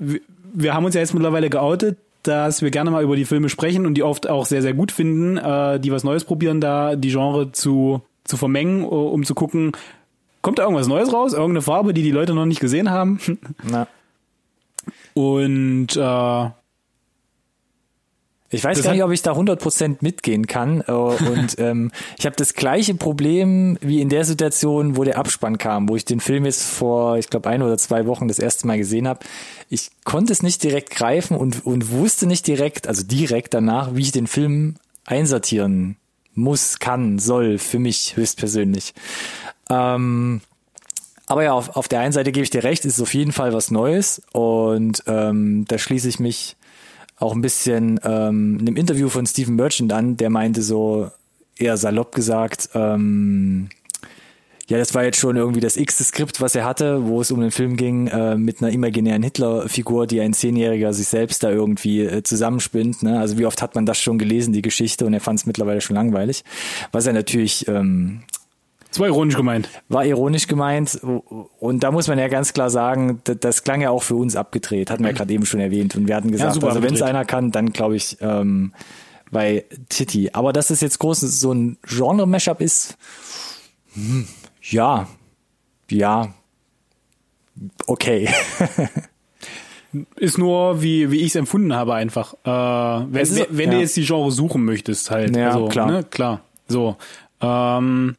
wir haben uns ja jetzt mittlerweile geoutet, dass wir gerne mal über die Filme sprechen und die oft auch sehr, sehr gut finden, äh, die was Neues probieren, da die Genre zu, zu vermengen, um zu gucken, kommt da irgendwas Neues raus? Irgendeine Farbe, die die Leute noch nicht gesehen haben? *laughs* Na. Und äh, ich weiß gar nicht, ob ich da 100% mitgehen kann. Äh, und *laughs* ähm, ich habe das gleiche Problem wie in der Situation, wo der Abspann kam, wo ich den Film jetzt vor, ich glaube, ein oder zwei Wochen das erste Mal gesehen habe. Ich konnte es nicht direkt greifen und, und wusste nicht direkt, also direkt danach, wie ich den Film einsortieren muss, kann, soll, für mich höchstpersönlich. Ähm, aber ja, auf, auf der einen Seite gebe ich dir recht, ist auf jeden Fall was Neues und ähm, da schließe ich mich auch ein bisschen ähm, einem Interview von Stephen Merchant an, der meinte so, eher salopp gesagt, ähm, ja, das war jetzt schon irgendwie das x Skript, was er hatte, wo es um den Film ging, äh, mit einer imaginären Hitler-Figur, die ein Zehnjähriger sich selbst da irgendwie äh, zusammenspinnt. Ne? Also wie oft hat man das schon gelesen, die Geschichte, und er fand es mittlerweile schon langweilig. Was er natürlich ähm, das war ironisch gemeint. War ironisch gemeint. Und da muss man ja ganz klar sagen, das, das klang ja auch für uns abgedreht, hatten wir ja gerade eben schon erwähnt. Und wir hatten gesagt, ja, also wenn es einer kann, dann glaube ich ähm, bei Titi. Aber dass es jetzt groß so ein Genre-Mashup ist, hm, ja, ja, okay. *laughs* ist nur, wie, wie ich es empfunden habe, einfach. Äh, wenn ist, wenn ja. du jetzt die Genre suchen möchtest, halt. Ja, also, klar. Ne? Klar. So. Ähm,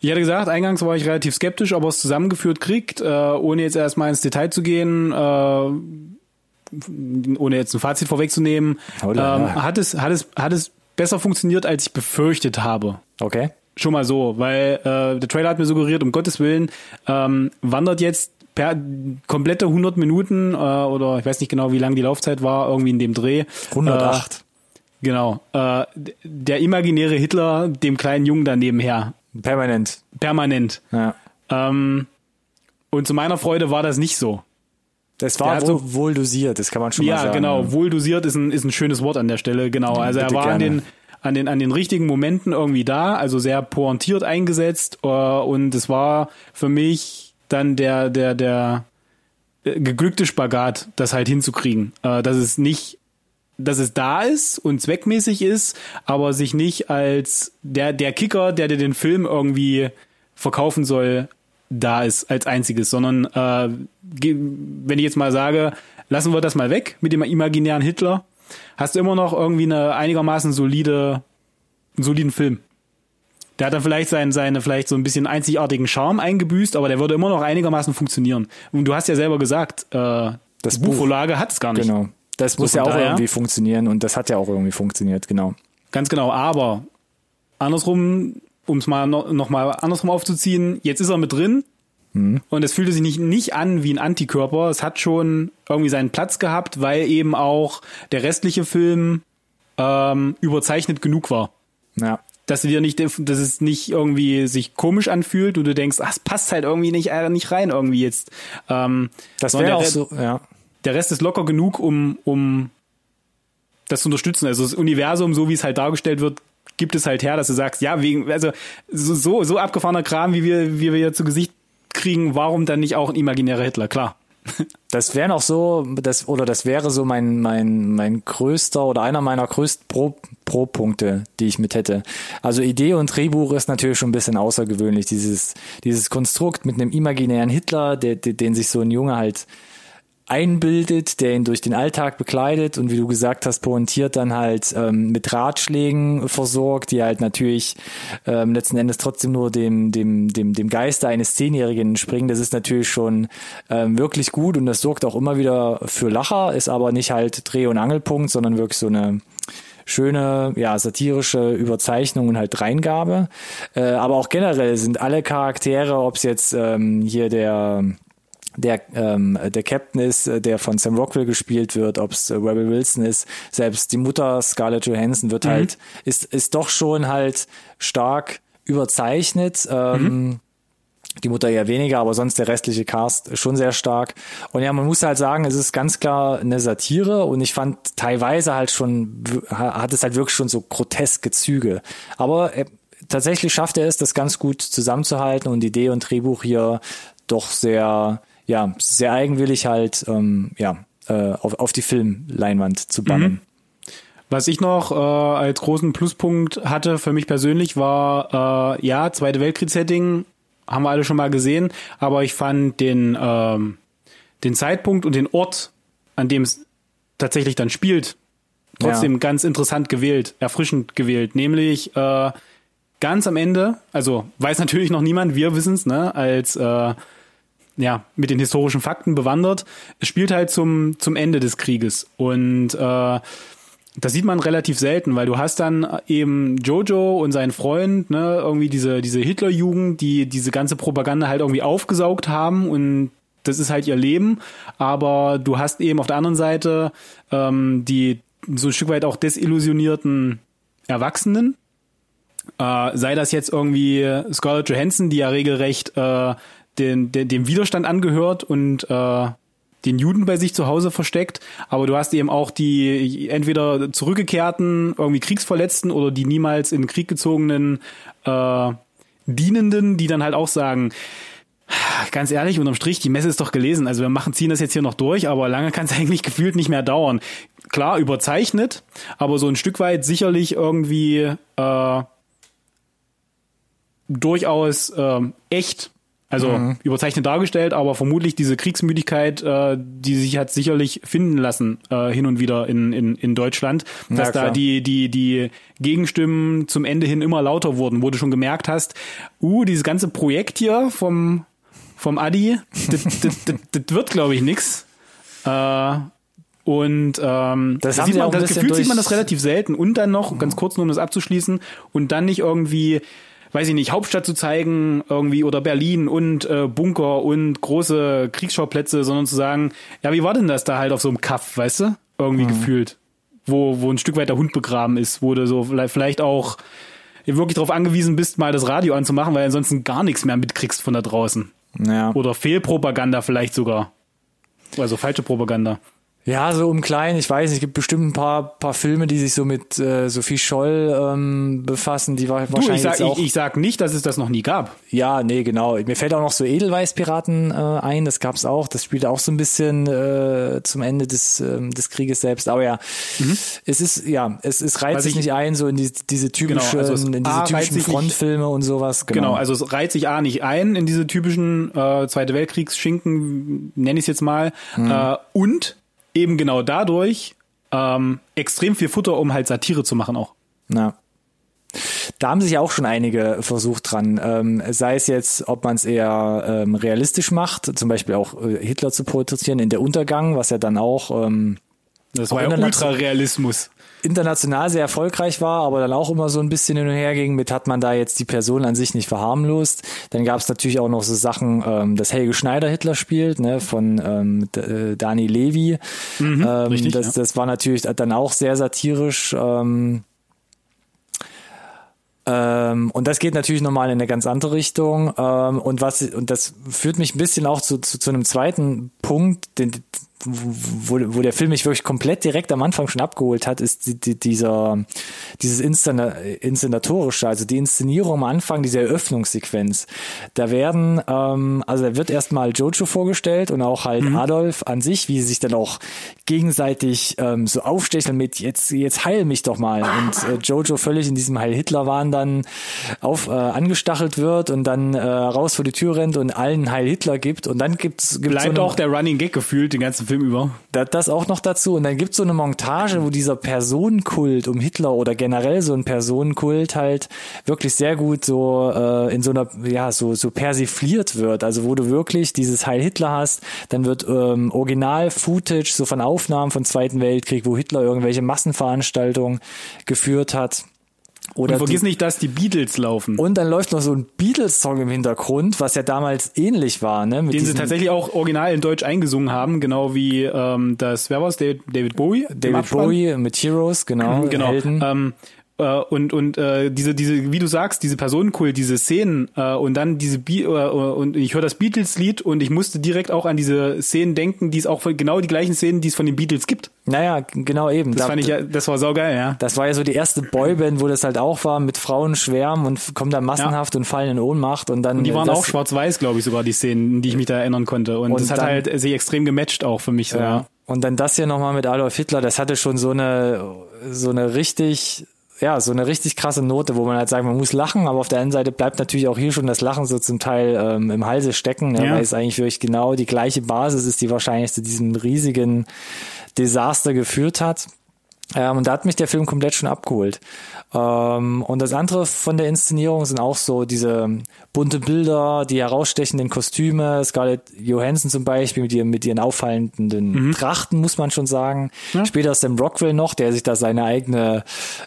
ich hatte gesagt, eingangs war ich relativ skeptisch, ob er es zusammengeführt kriegt, äh, ohne jetzt erstmal ins Detail zu gehen, äh, ohne jetzt ein Fazit vorwegzunehmen. Ähm, hat, es, hat, es, hat es besser funktioniert, als ich befürchtet habe. Okay. Schon mal so, weil äh, der Trailer hat mir suggeriert, um Gottes Willen, ähm, wandert jetzt per komplette 100 Minuten äh, oder ich weiß nicht genau, wie lang die Laufzeit war, irgendwie in dem Dreh. 108. Äh, genau. Äh, der imaginäre Hitler dem kleinen Jungen da nebenher. Permanent. Permanent. Ja. Ähm, und zu meiner Freude war das nicht so. Das war wohl, so, wohl dosiert, das kann man schon ja, mal sagen. Genau, ja, genau. Wohl dosiert ist ein, ist ein schönes Wort an der Stelle, genau. Also er war gerne. an den, an den, an den richtigen Momenten irgendwie da, also sehr pointiert eingesetzt äh, und es war für mich dann der, der, der äh, geglückte Spagat, das halt hinzukriegen, äh, dass es nicht, dass es da ist und zweckmäßig ist, aber sich nicht als der, der Kicker, der dir den Film irgendwie verkaufen soll, da ist als einziges, sondern äh, wenn ich jetzt mal sage, lassen wir das mal weg mit dem imaginären Hitler, hast du immer noch irgendwie eine einigermaßen solide, einen soliden Film. Der hat dann vielleicht seinen, seine, vielleicht so ein bisschen einzigartigen Charme eingebüßt, aber der würde immer noch einigermaßen funktionieren. Und du hast ja selber gesagt, äh, das Buchvorlage hat es gar nicht. Genau. Das so muss ja auch daher. irgendwie funktionieren und das hat ja auch irgendwie funktioniert, genau. Ganz genau, aber andersrum, um es mal noch, noch mal andersrum aufzuziehen, jetzt ist er mit drin, Mhm. Und es fühlte sich nicht, nicht an wie ein Antikörper. Es hat schon irgendwie seinen Platz gehabt, weil eben auch der restliche Film ähm, überzeichnet genug war. Ja. Dass du dir nicht, dass es nicht irgendwie sich komisch anfühlt und du denkst, ach, es passt halt irgendwie nicht, äh, nicht rein irgendwie jetzt. Ähm, das wäre auch so, ja. Der Rest ist locker genug, um, um das zu unterstützen. Also das Universum, so wie es halt dargestellt wird, gibt es halt her, dass du sagst, ja, wegen, also so, so abgefahrener Kram, wie wir, wie wir zu Gesicht kriegen, warum dann nicht auch ein imaginärer Hitler? Klar. *laughs* Das wäre noch so, das, oder das wäre so mein, mein, mein größter oder einer meiner größten Pro, Pro-Punkte, die ich mit hätte. Also Idee und Drehbuch ist natürlich schon ein bisschen außergewöhnlich. Dieses, dieses Konstrukt mit einem imaginären Hitler, der, der, den sich so ein Junge halt einbildet, der ihn durch den Alltag bekleidet und wie du gesagt hast, pointiert dann halt ähm, mit Ratschlägen versorgt, die halt natürlich ähm, letzten Endes trotzdem nur dem, dem, dem, dem Geiste eines Zehnjährigen springen. Das ist natürlich schon ähm, wirklich gut und das sorgt auch immer wieder für Lacher, ist aber nicht halt Dreh- und Angelpunkt, sondern wirklich so eine schöne, ja, satirische Überzeichnung und halt Reingabe. Äh, aber auch generell sind alle Charaktere, ob es jetzt ähm, hier der der, ähm, der Captain ist, äh, der von Sam Rockwell gespielt wird, ob es äh, Rebel Wilson ist, selbst die Mutter Scarlett Johansson wird mhm. halt, ist, ist doch schon halt stark überzeichnet. Ähm, mhm. Die Mutter eher weniger, aber sonst der restliche Cast schon sehr stark. Und ja, man muss halt sagen, es ist ganz klar eine Satire und ich fand teilweise halt schon, hat es halt wirklich schon so groteske Züge. Aber äh, tatsächlich schafft er es, das ganz gut zusammenzuhalten und Idee und Drehbuch hier doch sehr ja, sehr eigenwillig halt, ähm, ja, äh, auf, auf die Filmleinwand zu bannen. Mhm. Was ich noch äh, als großen Pluspunkt hatte für mich persönlich war, äh, ja, Zweite Weltkriegssetting haben wir alle schon mal gesehen, aber ich fand den, ähm, den Zeitpunkt und den Ort, an dem es tatsächlich dann spielt, trotzdem ja. ganz interessant gewählt, erfrischend gewählt, nämlich äh, ganz am Ende, also weiß natürlich noch niemand, wir wissen es, ne, als äh, ja, mit den historischen Fakten bewandert. Es spielt halt zum, zum Ende des Krieges. Und äh, das sieht man relativ selten, weil du hast dann eben Jojo und seinen Freund, ne, irgendwie diese, diese Hitlerjugend, die diese ganze Propaganda halt irgendwie aufgesaugt haben und das ist halt ihr Leben. Aber du hast eben auf der anderen Seite ähm, die so ein Stück weit auch desillusionierten Erwachsenen, Äh, sei das jetzt irgendwie Scarlett Johansson, die ja regelrecht äh, den, den, dem Widerstand angehört und äh, den Juden bei sich zu Hause versteckt, aber du hast eben auch die entweder zurückgekehrten, irgendwie Kriegsverletzten oder die niemals in den Krieg gezogenen äh, Dienenden, die dann halt auch sagen, ganz ehrlich, unterm Strich, die Messe ist doch gelesen. Also wir machen, ziehen das jetzt hier noch durch, aber lange kann es *laughs* eigentlich gefühlt nicht mehr dauern. Klar, überzeichnet, aber so ein Stück weit sicherlich irgendwie äh, durchaus äh, echt also mhm. überzeichnet dargestellt, aber vermutlich diese Kriegsmüdigkeit, äh, die sich hat sicherlich finden lassen äh, hin und wieder in, in, in Deutschland, dass ja, da die, die, die Gegenstimmen zum Ende hin immer lauter wurden, wo du schon gemerkt hast, uh, dieses ganze Projekt hier vom, vom Adi, das, wird, glaube ich, nix. Äh, und ähm, das, das sieht man, das Gefühl sieht man das relativ selten. Und dann noch, ganz kurz nur um das abzuschließen, und dann nicht irgendwie weiß ich nicht, Hauptstadt zu zeigen irgendwie oder Berlin und äh, Bunker und große Kriegsschauplätze, sondern zu sagen, ja, wie war denn das da halt auf so einem Kaff, weißt du? Irgendwie mhm. gefühlt. Wo, wo ein Stück weit der Hund begraben ist, wo du so vielleicht auch wirklich darauf angewiesen bist, mal das Radio anzumachen, weil ansonsten gar nichts mehr mitkriegst von da draußen. Ja. Oder Fehlpropaganda vielleicht sogar. Also falsche Propaganda. Ja, so im Kleinen, ich weiß, es gibt bestimmt ein paar, paar Filme, die sich so mit äh, Sophie Scholl ähm, befassen, die war, wahrscheinlich du, ich sag, auch, ich, ich sag nicht, dass es das noch nie gab. Ja, nee, genau. Mir fällt auch noch so Edelweißpiraten äh, ein, das gab's auch, das spielt auch so ein bisschen äh, zum Ende des, äh, des Krieges selbst. Aber ja, mhm. es ist, ja, es, es reiht sich nicht ein, so in die, diese typischen, genau, also in diese typischen Frontfilme nicht, und sowas. Genau. genau, also es reiht sich A nicht ein in diese typischen äh, Zweite Weltkriegsschinken, nenne ich es jetzt mal. Mhm. Äh, und eben genau dadurch ähm, extrem viel Futter, um halt Satire zu machen auch. Ja. Da haben sich auch schon einige versucht dran. Ähm, sei es jetzt, ob man es eher ähm, realistisch macht, zum Beispiel auch äh, Hitler zu porträtieren in der Untergang, was ja dann auch ähm, das war ja Ultrarealismus international sehr erfolgreich war, aber dann auch immer so ein bisschen hin und her ging mit, hat man da jetzt die Person an sich nicht verharmlost. Dann gab es natürlich auch noch so Sachen, ähm, dass Helge Schneider Hitler spielt, ne, von ähm, äh, Dani Levi. Mhm, ähm, richtig, das, ja. das war natürlich dann auch sehr satirisch. Ähm, ähm, und das geht natürlich nochmal in eine ganz andere Richtung. Ähm, und was und das führt mich ein bisschen auch zu, zu, zu einem zweiten Punkt, den, wo, wo der Film mich wirklich komplett direkt am Anfang schon abgeholt hat, ist die, die, dieser, dieses Inszen Inszenatorische, also die Inszenierung am Anfang, diese Eröffnungssequenz. Da werden, ähm, also da wird erstmal Jojo vorgestellt und auch halt mhm. Adolf an sich, wie sie sich dann auch gegenseitig ähm, so aufstechen mit jetzt, jetzt heil mich doch mal. Und äh, Jojo völlig in diesem Heil Hitler-Wahn dann auf, äh, angestachelt wird und dann äh, raus vor die Tür rennt und allen Heil Hitler gibt. Und dann gibt's, gibt's Bleibt so auch der Running Gag gefühlt den ganzen Film über. Das, das auch noch dazu. Und dann gibt's so eine Montage, wo dieser Personenkult um Hitler oder generell so ein Personenkult halt wirklich sehr gut so äh, in so einer, ja, so, so persifliert wird. Also wo du wirklich dieses Heil Hitler hast, dann wird ähm, Original-Footage so von Aufnahmen vom Zweiten Weltkrieg, wo Hitler irgendwelche Massenveranstaltungen geführt hat oder und vergiss die, nicht, dass die Beatles laufen. Und dann läuft noch so ein Beatles-Song im Hintergrund, was ja damals ähnlich war, ne? Den sie tatsächlich auch original in Deutsch eingesungen haben, genau wie ähm, das, wer war's? David, David Bowie? David Bowie mit Heroes, genau. genau. Helden. Ähm, äh, und und äh, diese diese wie du sagst diese Personenkult diese Szenen äh, und dann diese Be äh, und ich höre das Beatles Lied und ich musste direkt auch an diese Szenen denken die es auch von, genau die gleichen Szenen die es von den Beatles gibt naja genau eben das da, fand ich ja das war saugeil ja das war ja so die erste Boyband wo das halt auch war mit Frauen schwärmen und kommen dann massenhaft ja. und fallen in Ohnmacht und dann und die waren auch schwarz-weiß glaube ich sogar die Szenen die ich mich da erinnern konnte und, und das hat dann, halt sich extrem gematcht auch für mich so ja. ja. Und dann das hier nochmal mit Adolf Hitler, das hatte schon so eine, so eine richtig ja, so eine richtig krasse Note, wo man halt sagt, man muss lachen, aber auf der anderen Seite bleibt natürlich auch hier schon das Lachen so zum Teil ähm, im Halse stecken, ne, ja. weil es eigentlich wirklich genau die gleiche Basis ist, die wahrscheinlich zu diesem riesigen Desaster geführt hat. Ähm, und da hat mich der Film komplett schon abgeholt. Ähm, und das andere von der Inszenierung sind auch so diese bunte Bilder, die herausstechenden Kostüme. Scarlett Johansson zum Beispiel mit ihren, mit ihren auffallenden mhm. Trachten, muss man schon sagen. Ja. Später Sam Rockwell noch, der sich da seine eigene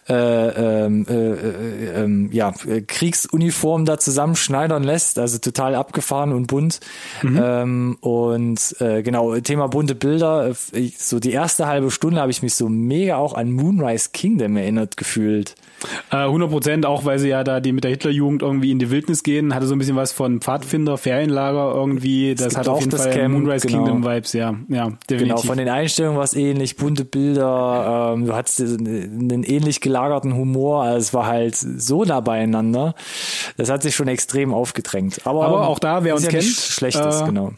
äh, ähm, äh, äh, äh, ja, Kriegsuniform da zusammenschneidern lässt. Also total abgefahren und bunt. Mhm. Ähm, und äh, genau, Thema bunte Bilder. So die erste halbe Stunde habe ich mich so mega auch auch an Moonrise Kingdom erinnert gefühlt. Äh, 100 Prozent, auch weil sie ja da die mit der Hitlerjugend irgendwie in die Wildnis gehen, hatte so ein bisschen was von Pfadfinder, Ferienlager irgendwie. Das hat auf jeden Fall Camp, Moonrise genau. Kingdom Vibes, ja, ja, definitiv. Genau, von den Einstellungen war es ähnlich, bunte Bilder, ähm, du hattest einen ähnlich gelagerten Humor, also es war halt so nah beieinander. Das hat sich schon extrem aufgedrängt. Aber, Aber auch da, wer uns ja kennt, schlechtes, äh, genau.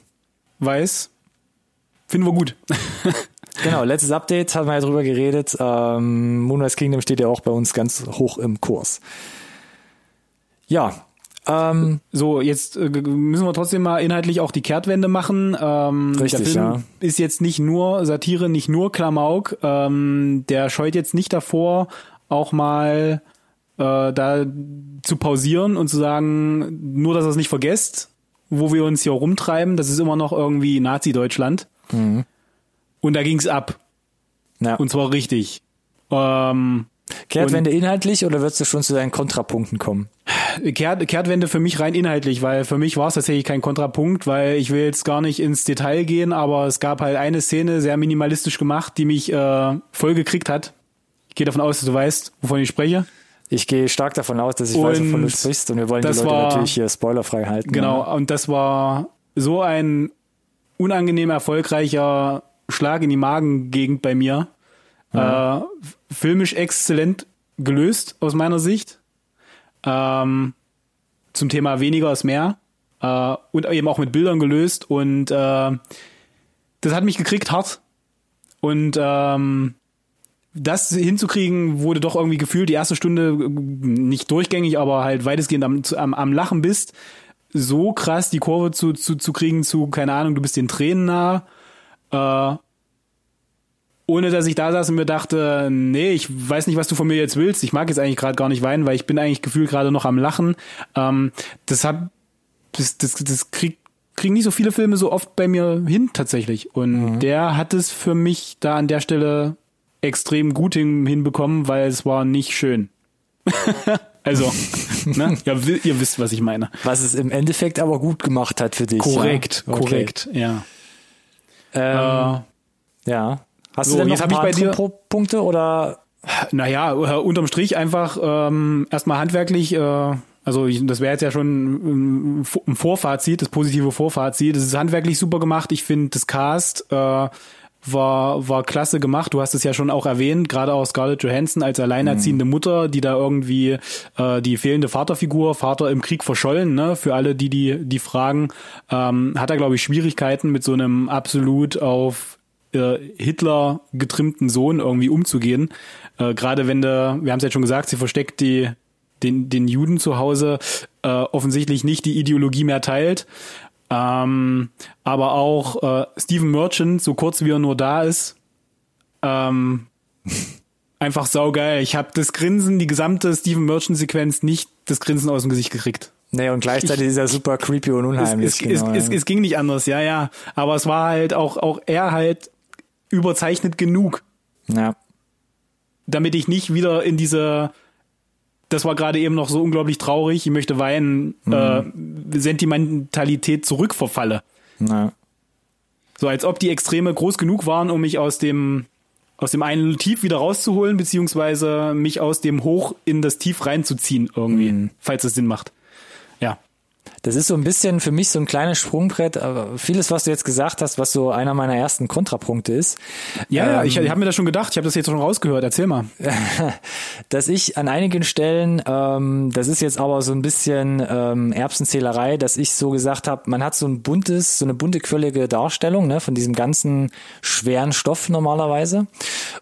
weiß, finden wir gut. *laughs* Genau, letztes Update haben wir ja drüber geredet. Ähm, Moonrise Kingdom steht ja auch bei uns ganz hoch im Kurs. Ja, ähm, So, jetzt äh, müssen wir trotzdem mal inhaltlich auch die Kehrtwende machen. Ähm, Richtig, der Film ja. ist jetzt nicht nur Satire, nicht nur Klamauk. Ähm, der scheut jetzt nicht davor, auch mal äh, da zu pausieren und zu sagen, nur dass ihr es nicht vergesst, wo wir uns hier rumtreiben, das ist immer noch irgendwie Nazi-Deutschland. Mhm. Und da ging's ab. ja. Und zwar richtig. Ähm, Kehrtwende inhaltlich oder würdest du schon zu deinen Kontrapunkten kommen? Kehrt, Kehrtwende für mich rein inhaltlich, weil für mich war es tatsächlich kein Kontrapunkt, weil ich will jetzt gar nicht ins Detail gehen, aber es gab halt eine Szene, sehr minimalistisch gemacht, die mich äh, voll gekriegt hat. Ich gehe davon aus, dass du weißt, wovon ich spreche. Ich gehe stark davon aus, dass ich weiß, wovon du Und sprichst und wir wollen die Leute war- natürlich hier spoilerfrei halten. Genau, und das war so ein unangenehm erfolgreicher Schlag in die Magengegend bei mir. Äh, filmisch exzellent gelöst aus meiner Sicht. Ähm, zum Thema weniger ist mehr. Äh, und eben auch mit Bildern gelöst. Und äh, das hat mich gekriegt hart. Und ähm, das hinzukriegen, wurde doch irgendwie gefühlt die erste Stunde äh, nicht durchgängig, aber halt weitestgehend am, am, am Lachen bist, so krass die Kurve zu, zu, zu kriegen zu, keine Ahnung, du bist den Tränen nah, äh, ohne dass ich da saß und mir dachte, nee, ich weiß nicht, was du von mir jetzt willst. Ich mag jetzt eigentlich gerade gar nicht weinen, weil ich bin eigentlich gefühlt gerade noch am Lachen. Ähm, das hat, das, das, das krieg, kriegen nicht so viele Filme so oft bei mir hin tatsächlich. Und der hat es für mich da an der Stelle extrem gut hin, hinbekommen, weil es war nicht schön. *laughs* also, *laughs* ne? ja, ihr wisst, was ich meine. Was es im Endeffekt aber gut gemacht hat für dich. Korrekt, ja? Okay. korrekt, ja. Ähm, Äh, ja. Hast so, du denn noch jetzt ein ich paar bei andere dir- Pro Punkte oder? Naja, äh, unterm Strich einfach ähm, erstmal handwerklich, äh, also ich, das wäre jetzt ja schon ein, ein Vorfazit, das positive Vorfazit. Das ist handwerklich super gemacht. Ich finde, das Cast äh, war, war klasse gemacht. Du hast es ja schon auch erwähnt, gerade auch Scarlett Johansson als alleinerziehende Mutter, die da irgendwie äh, die fehlende Vaterfigur, Vater im Krieg verschollen, ne? Für alle, die die, die fragen, ähm, hat er, glaube ich, Schwierigkeiten mit so einem absolut auf äh, Hitler getrimmten Sohn irgendwie umzugehen. Äh, Gerade wenn der, wir haben es ja schon gesagt, sie versteckt die den, den Juden zu Hause äh, offensichtlich nicht die Ideologie mehr teilt. Ähm, aber auch äh, Stephen Merchant, so kurz wie er nur da ist, ähm, *laughs* einfach saugeil. Ich habe das Grinsen, die gesamte Stephen Merchant-Sequenz nicht das Grinsen aus dem Gesicht gekriegt. Nee, und gleichzeitig ist er super creepy und unheimlich. Es, es, genau, es, ja. es ging nicht anders, ja, ja. Aber es war halt auch, auch er halt überzeichnet genug, ja. damit ich nicht wieder in diese, das war gerade eben noch so unglaublich traurig, ich möchte weinen, äh, Sentimentalität zurückverfalle. ja. So als ob die Extreme groß genug waren, um mich aus dem aus dem einen Tief wieder rauszuholen, beziehungsweise mich aus dem Hoch in das Tief reinzuziehen irgendwie, falls es Sinn macht. Ja. Das ist so ein bisschen für mich so ein kleines Sprungbrett, aber vieles, was du jetzt gesagt hast, was so einer meiner ersten Kontrapunkte ist, Ja, ja, ich, Ähm, ich habe mir das schon gedacht, ich habe das jetzt schon rausgehört. Erzähl mal. *laughs* dass ich an einigen Stellen, ähm, das ist jetzt aber so ein bisschen ähm, Erbsenzählerei, dass ich so gesagt habe, man hat so ein buntes, so eine bunte quirlige Darstellung ne, von diesem ganzen schweren Stoff normalerweise.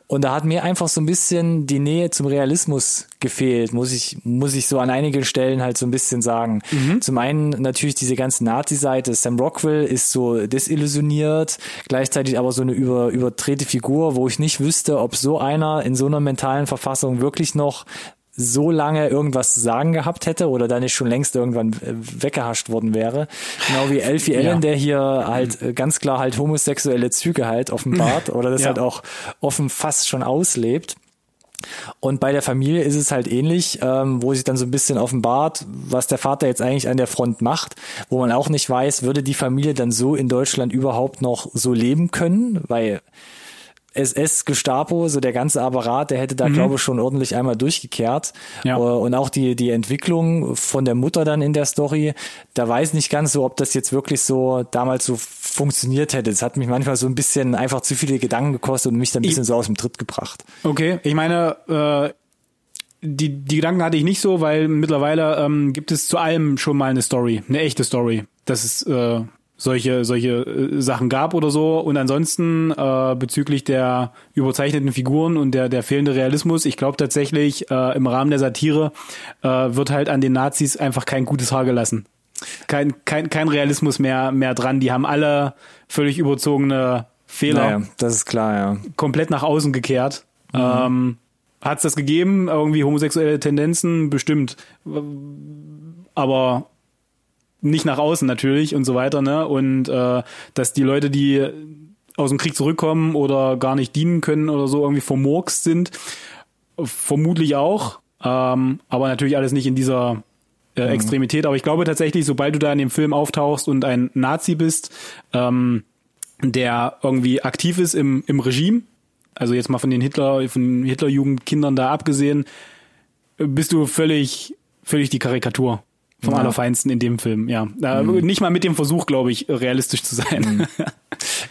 Und da hat mir einfach so ein bisschen die Nähe zum Realismus gefehlt, muss ich, muss ich so an einigen Stellen halt so ein bisschen sagen. Zum einen natürlich diese ganze Nazi-Seite. Sam Rockwell ist so desillusioniert, gleichzeitig aber so eine über, überdrehte Figur, wo ich nicht wüsste, ob so einer in so einer mentalen Verfassung wirklich noch so lange irgendwas zu sagen gehabt hätte oder dann nicht schon längst irgendwann äh, weggehascht worden wäre. Genau wie Elfie Allen, Ja. der hier halt äh, ganz klar halt homosexuelle Züge halt offenbart *laughs* oder das Ja. halt auch offen fast schon auslebt. Und bei der Familie ist es halt ähnlich, ähm, wo sich dann so ein bisschen offenbart, was der Vater jetzt eigentlich an der Front macht, wo man auch nicht weiß, würde die Familie dann so in Deutschland überhaupt noch so leben können, weil SS Gestapo, so der ganze Apparat, der hätte da, mhm. glaube ich, schon ordentlich einmal durchgekehrt. Ja. Äh, und auch die, die Entwicklung von der Mutter dann in der Story, da weiß nicht ganz so, ob das jetzt wirklich so damals so funktioniert hätte. Es hat mich manchmal so ein bisschen einfach zu viele Gedanken gekostet und mich dann ein bisschen ich, so aus dem Tritt gebracht. Okay, ich meine, äh, die, die Gedanken hatte ich nicht so, weil mittlerweile ähm, gibt es zu allem schon mal eine Story, eine echte Story. Das ist äh, solche solche äh, Sachen gab oder so. Und ansonsten äh, bezüglich der überzeichneten Figuren und der der fehlende Realismus ich glaube tatsächlich äh, im Rahmen der Satire äh, wird halt an den Nazis einfach kein gutes Haar gelassen. Kein kein kein Realismus mehr mehr dran. Die haben alle völlig überzogene Fehler naja, das ist klar ja. komplett nach außen gekehrt. Mhm. ähm, hat es das gegeben? Irgendwie homosexuelle Tendenzen? Bestimmt. Aber nicht nach außen natürlich und so weiter, ne? Und äh, dass die Leute, die aus dem Krieg zurückkommen oder gar nicht dienen können oder so irgendwie vermurkst sind, vermutlich auch, ähm, aber natürlich alles nicht in dieser äh, mhm. Extremität. Aber ich glaube tatsächlich, sobald du da in dem Film auftauchst und ein Nazi bist, ähm, der irgendwie aktiv ist im, im Regime, also jetzt mal von den Hitler, von den Hitlerjugendkindern da abgesehen, bist du völlig, völlig die Karikatur. Vom ja. Allerfeinsten in dem Film, ja. Äh, mhm. Nicht mal mit dem Versuch, glaube ich, realistisch zu sein. Mhm. *laughs*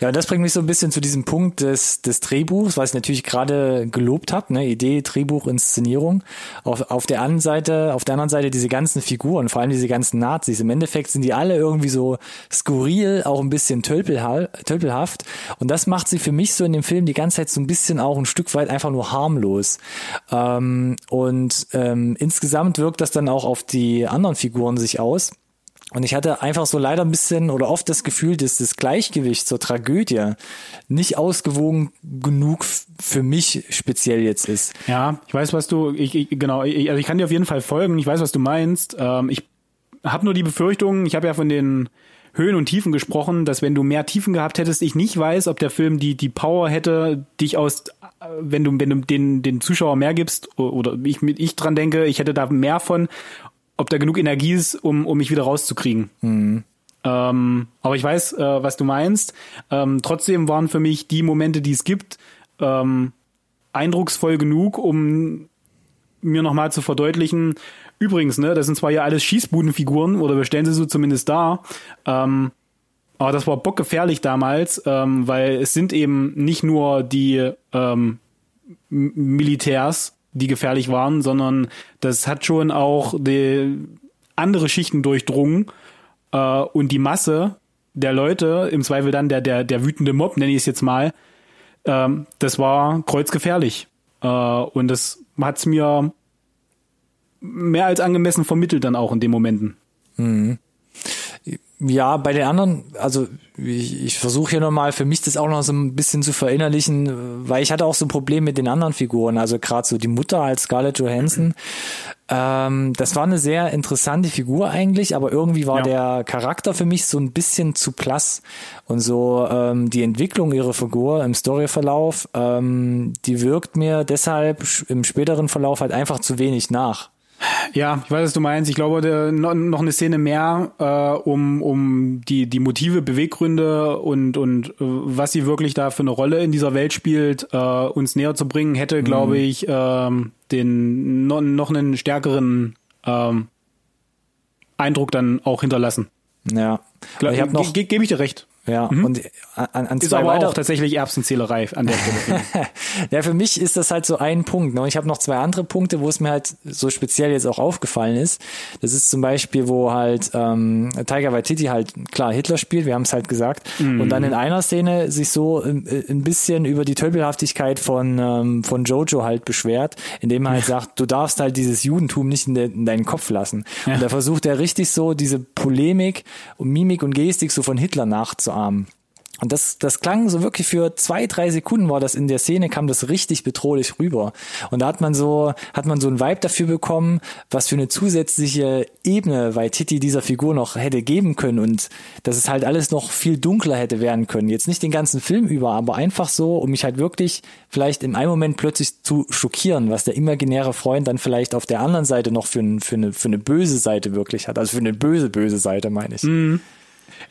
Ja, das bringt mich so ein bisschen zu diesem Punkt des, des Drehbuchs, was ich natürlich gerade gelobt habe, ne? Idee, Drehbuch, Inszenierung. Auf, auf der anderen Seite, auf der anderen Seite diese ganzen Figuren, vor allem diese ganzen Nazis. Im Endeffekt sind die alle irgendwie so skurril, auch ein bisschen tölpelhaft. Und das macht sie für mich so in dem Film die ganze Zeit so ein bisschen auch ein Stück weit einfach nur harmlos. Ähm, und ähm, insgesamt wirkt das dann auch auf die anderen Figuren sich aus. Und ich hatte einfach so leider ein bisschen oder oft das Gefühl, dass das Gleichgewicht zur Tragödie nicht ausgewogen genug für mich speziell jetzt ist. Ja, ich weiß, was du, ich, ich genau, ich, also ich kann dir auf jeden Fall folgen. Ich weiß, was du meinst. Ähm, ich habe nur die Befürchtung, ich habe ja von den Höhen und Tiefen gesprochen, dass wenn du mehr Tiefen gehabt hättest, ich nicht weiß, ob der Film die die Power hätte, dich aus wenn du wenn du den den Zuschauer mehr gibst oder ich ich dran denke, ich hätte da mehr von, ob da genug Energie ist, um, um mich wieder rauszukriegen. Mhm. Ähm, aber ich weiß, äh, was du meinst. Ähm, trotzdem waren für mich die Momente, die es gibt, ähm, eindrucksvoll genug, um mir nochmal zu verdeutlichen, übrigens, ne, das sind zwar ja alles Schießbudenfiguren, oder wir stellen sie so zumindest dar, ähm, aber das war bockgefährlich damals, ähm, weil es sind eben nicht nur die ähm, Militärs, die gefährlich waren, sondern das hat schon auch die andere Schichten durchdrungen äh, und die Masse der Leute, im Zweifel dann der, der, der wütende Mob, nenne ich es jetzt mal, ähm, das war kreuzgefährlich. Äh, und das hat's mir mehr als angemessen vermittelt dann auch in den Momenten. Mhm. Ja, bei den anderen, also ich, ich versuche hier nochmal für mich das auch noch so ein bisschen zu verinnerlichen, weil ich hatte auch so ein Problem mit den anderen Figuren, also gerade so die Mutter als Scarlett Johansson. Ähm, das war eine sehr interessante Figur eigentlich, aber irgendwie war ja. der Charakter für mich so ein bisschen zu blass. Und so ähm, die Entwicklung ihrer Figur im Storyverlauf, ähm, die wirkt mir deshalb im späteren Verlauf halt einfach zu wenig nach. Ja, ich weiß, was du meinst. Ich glaube, der, noch eine Szene mehr, äh, um, um die, die Motive, Beweggründe und, und äh, was sie wirklich da für eine Rolle in dieser Welt spielt, äh, uns näher zu bringen, hätte, mhm. glaube ich, ähm, den no, noch einen stärkeren ähm, Eindruck dann auch hinterlassen. Ja. Glaub, ich habe noch ge gebe ich dir recht. Ja, mhm. und an, an ist aber auch tatsächlich Erbsenzählerei an der Stelle. *laughs* ja, für mich ist das halt so ein Punkt. Ne? Und ich habe noch zwei andere Punkte, wo es mir halt so speziell jetzt auch aufgefallen ist. Das ist zum Beispiel, wo halt ähm, Tiger Waititi halt klar Hitler spielt, wir haben es halt gesagt, mhm. und dann in einer Szene sich so ein, ein bisschen über die Tölpelhaftigkeit von ähm, von Jojo halt beschwert, indem er halt ja. sagt, du darfst halt dieses Judentum nicht in, de, in deinen Kopf lassen. Ja. Und da versucht er richtig so diese Polemik und Mimik und Gestik so von Hitler nachzuahmen Arm. Und das, das klang so wirklich für zwei, drei Sekunden war das in der Szene, kam das richtig bedrohlich rüber. Und da hat man so, hat man so ein Vibe dafür bekommen, was für eine zusätzliche Ebene weil Titi dieser Figur noch hätte geben können und dass es halt alles noch viel dunkler hätte werden können. Jetzt nicht den ganzen Film über, aber einfach so, um mich halt wirklich vielleicht in einem Moment plötzlich zu schockieren, was der imaginäre Freund dann vielleicht auf der anderen Seite noch für, ein, für, eine, für eine böse Seite wirklich hat. Also für eine böse, böse Seite, meine ich. Mhm.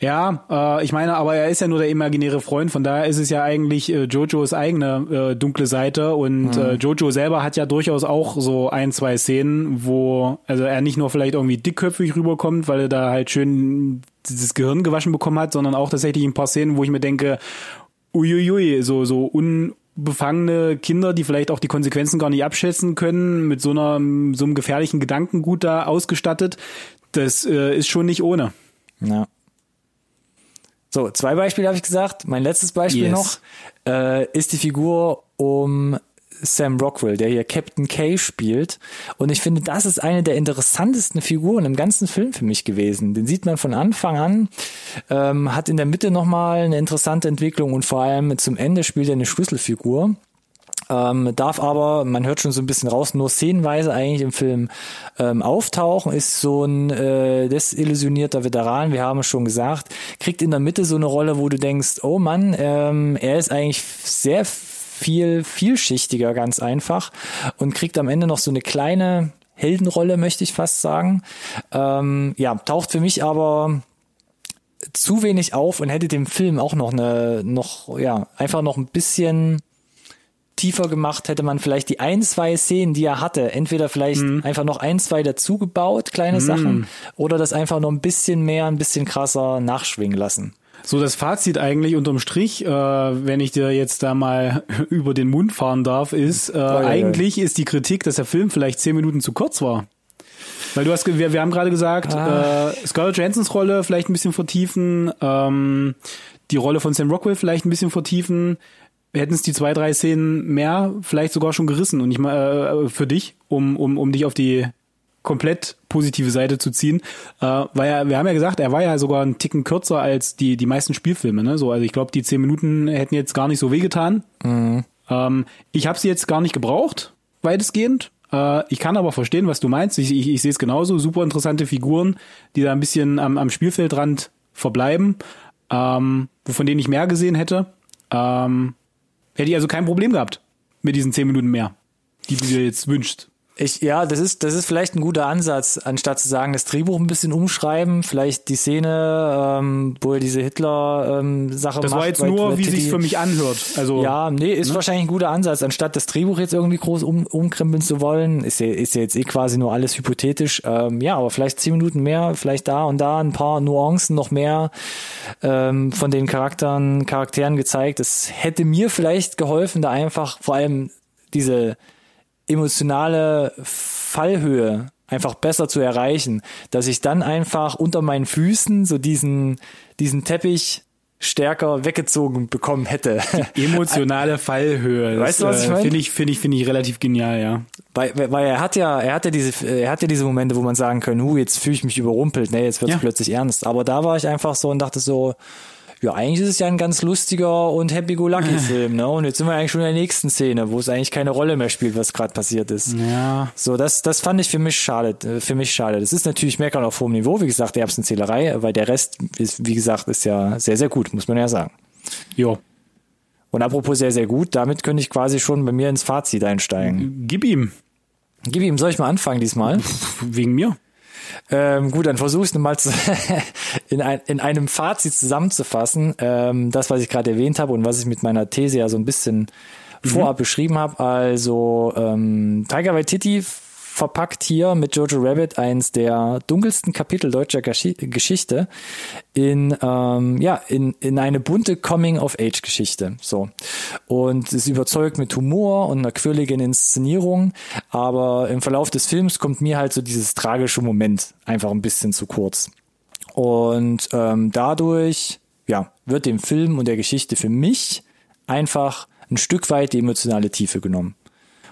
Ja, äh, ich meine, aber er ist ja nur der imaginäre Freund, von daher ist es ja eigentlich äh, Jojos eigene äh, dunkle Seite und mhm. äh, Jojo selber hat ja durchaus auch so ein, zwei Szenen, wo also er nicht nur vielleicht irgendwie dickköpfig rüberkommt, weil er da halt schön dieses Gehirn gewaschen bekommen hat, sondern auch tatsächlich ein paar Szenen, wo ich mir denke, uiuiui, so so unbefangene Kinder, die vielleicht auch die Konsequenzen gar nicht abschätzen können, mit so einer so einem gefährlichen Gedankengut da ausgestattet, das äh, ist schon nicht ohne. Ja. So, zwei Beispiele habe ich gesagt. Mein letztes Beispiel yes. noch äh, ist die Figur um Sam Rockwell, der hier Captain K spielt. Und ich finde, das ist eine der interessantesten Figuren im ganzen Film für mich gewesen. Den sieht man von Anfang an, ähm, hat in der Mitte nochmal eine interessante Entwicklung und vor allem zum Ende spielt er eine Schlüsselfigur. Ähm, darf aber, man hört schon so ein bisschen raus, nur szenenweise eigentlich im Film ähm, auftauchen, ist so ein äh, desillusionierter Veteran, wir haben es schon gesagt, kriegt in der Mitte so eine Rolle, wo du denkst, oh Mann, ähm, er ist eigentlich sehr viel vielschichtiger, ganz einfach und kriegt am Ende noch so eine kleine Heldenrolle, möchte ich fast sagen. Ähm, ja, taucht für mich aber zu wenig auf und hätte dem Film auch noch eine, noch, ja, einfach noch ein bisschen tiefer gemacht, hätte man vielleicht die ein, zwei Szenen, die er hatte, entweder vielleicht mhm. einfach noch ein, zwei dazugebaut, kleine mhm. Sachen, oder das einfach noch ein bisschen mehr, ein bisschen krasser nachschwingen lassen. So, das Fazit eigentlich unterm Strich, äh, wenn ich dir jetzt da mal *laughs* über den Mund fahren darf, ist, äh, oh, ja, eigentlich ja. ist die Kritik, dass der Film vielleicht zehn Minuten zu kurz war. Weil du hast, wir, wir haben gerade gesagt, ah. äh, Scarlett Johansons Rolle vielleicht ein bisschen vertiefen, ähm, die Rolle von Sam Rockwell vielleicht ein bisschen vertiefen, hätten es die zwei, drei Szenen mehr vielleicht sogar schon gerissen und ich mal äh, für dich, um, um, um dich auf die komplett positive Seite zu ziehen, äh, weil er, wir haben ja gesagt, er war ja sogar einen Ticken kürzer als die die meisten Spielfilme, ne? So, also ich glaube, die zehn Minuten hätten jetzt gar nicht so wehgetan. Mhm. Ähm, ich habe sie jetzt gar nicht gebraucht, weitestgehend. Äh, ich kann aber verstehen, was du meinst. Ich, ich, ich sehe es genauso. Super interessante Figuren, die da ein bisschen am, am Spielfeldrand verbleiben, ähm, von denen ich mehr gesehen hätte. Ähm, Hätte ich also kein Problem gehabt mit diesen zehn Minuten mehr, die du dir jetzt wünschst. Ich, ja, das ist, das ist vielleicht ein guter Ansatz, anstatt zu sagen, das Drehbuch ein bisschen umschreiben, vielleicht die Szene, ähm, wo er diese Hitler-Sache ähm, macht. Das war jetzt nur, wie sich für mich anhört. Also, ja, nee, ist ne? wahrscheinlich ein guter Ansatz, anstatt das Drehbuch jetzt irgendwie groß um, umkrempeln zu wollen. Ist ja, ist ja jetzt eh quasi nur alles hypothetisch. Ähm, ja, aber vielleicht zehn Minuten mehr, vielleicht da und da ein paar Nuancen noch mehr ähm, von den Charakteren, Charakteren gezeigt. Das hätte mir vielleicht geholfen, da einfach vor allem diese emotionale Fallhöhe einfach besser zu erreichen, dass ich dann einfach unter meinen Füßen so diesen, diesen Teppich stärker weggezogen bekommen hätte. Die emotionale *laughs* Fallhöhe. Weißt du, was ich äh, meine? Finde ich, finde ich, finde ich relativ genial, ja. Weil, weil er hat ja, er hat ja diese, er hat ja diese Momente, wo man sagen kann, hu, jetzt fühle ich mich überrumpelt, ne, jetzt wird es ja. plötzlich ernst. Aber da war ich einfach so und dachte so, ja, eigentlich ist es ja ein ganz lustiger und happy-go-lucky-Film, *laughs* ne? Und jetzt sind wir eigentlich schon in der nächsten Szene, wo es eigentlich keine Rolle mehr spielt, was gerade passiert ist. Ja. So, das, das fand ich für mich schade, äh, für mich schade. Das ist natürlich Meckern auf hohem Niveau, wie gesagt, Erbsenzählerei, weil der Rest ist, wie gesagt, ist ja sehr, sehr gut, muss man ja sagen. Jo. Und apropos sehr, sehr gut, damit könnte ich quasi schon bei mir ins Fazit einsteigen. Gib ihm. Gib ihm, soll ich mal anfangen diesmal? Wegen mir. Ähm, gut, dann versuche ich mal zu, *laughs* in, ein, in einem Fazit zusammenzufassen. Ähm, das, was ich gerade erwähnt habe und was ich mit meiner These ja so ein bisschen mhm. vorab beschrieben habe. Also ähm, Tiger Waititi verpackt hier mit Jojo Rabbit eins der dunkelsten Kapitel deutscher Geschichte in ähm, ja in in eine bunte Coming of Age Geschichte so. Und ist überzeugt mit Humor und einer quirligen Inszenierung aber im Verlauf des Films kommt mir halt so dieses tragische Moment einfach ein bisschen zu kurz. Und ähm, dadurch ja wird dem Film und der Geschichte für mich einfach ein Stück weit die emotionale Tiefe genommen.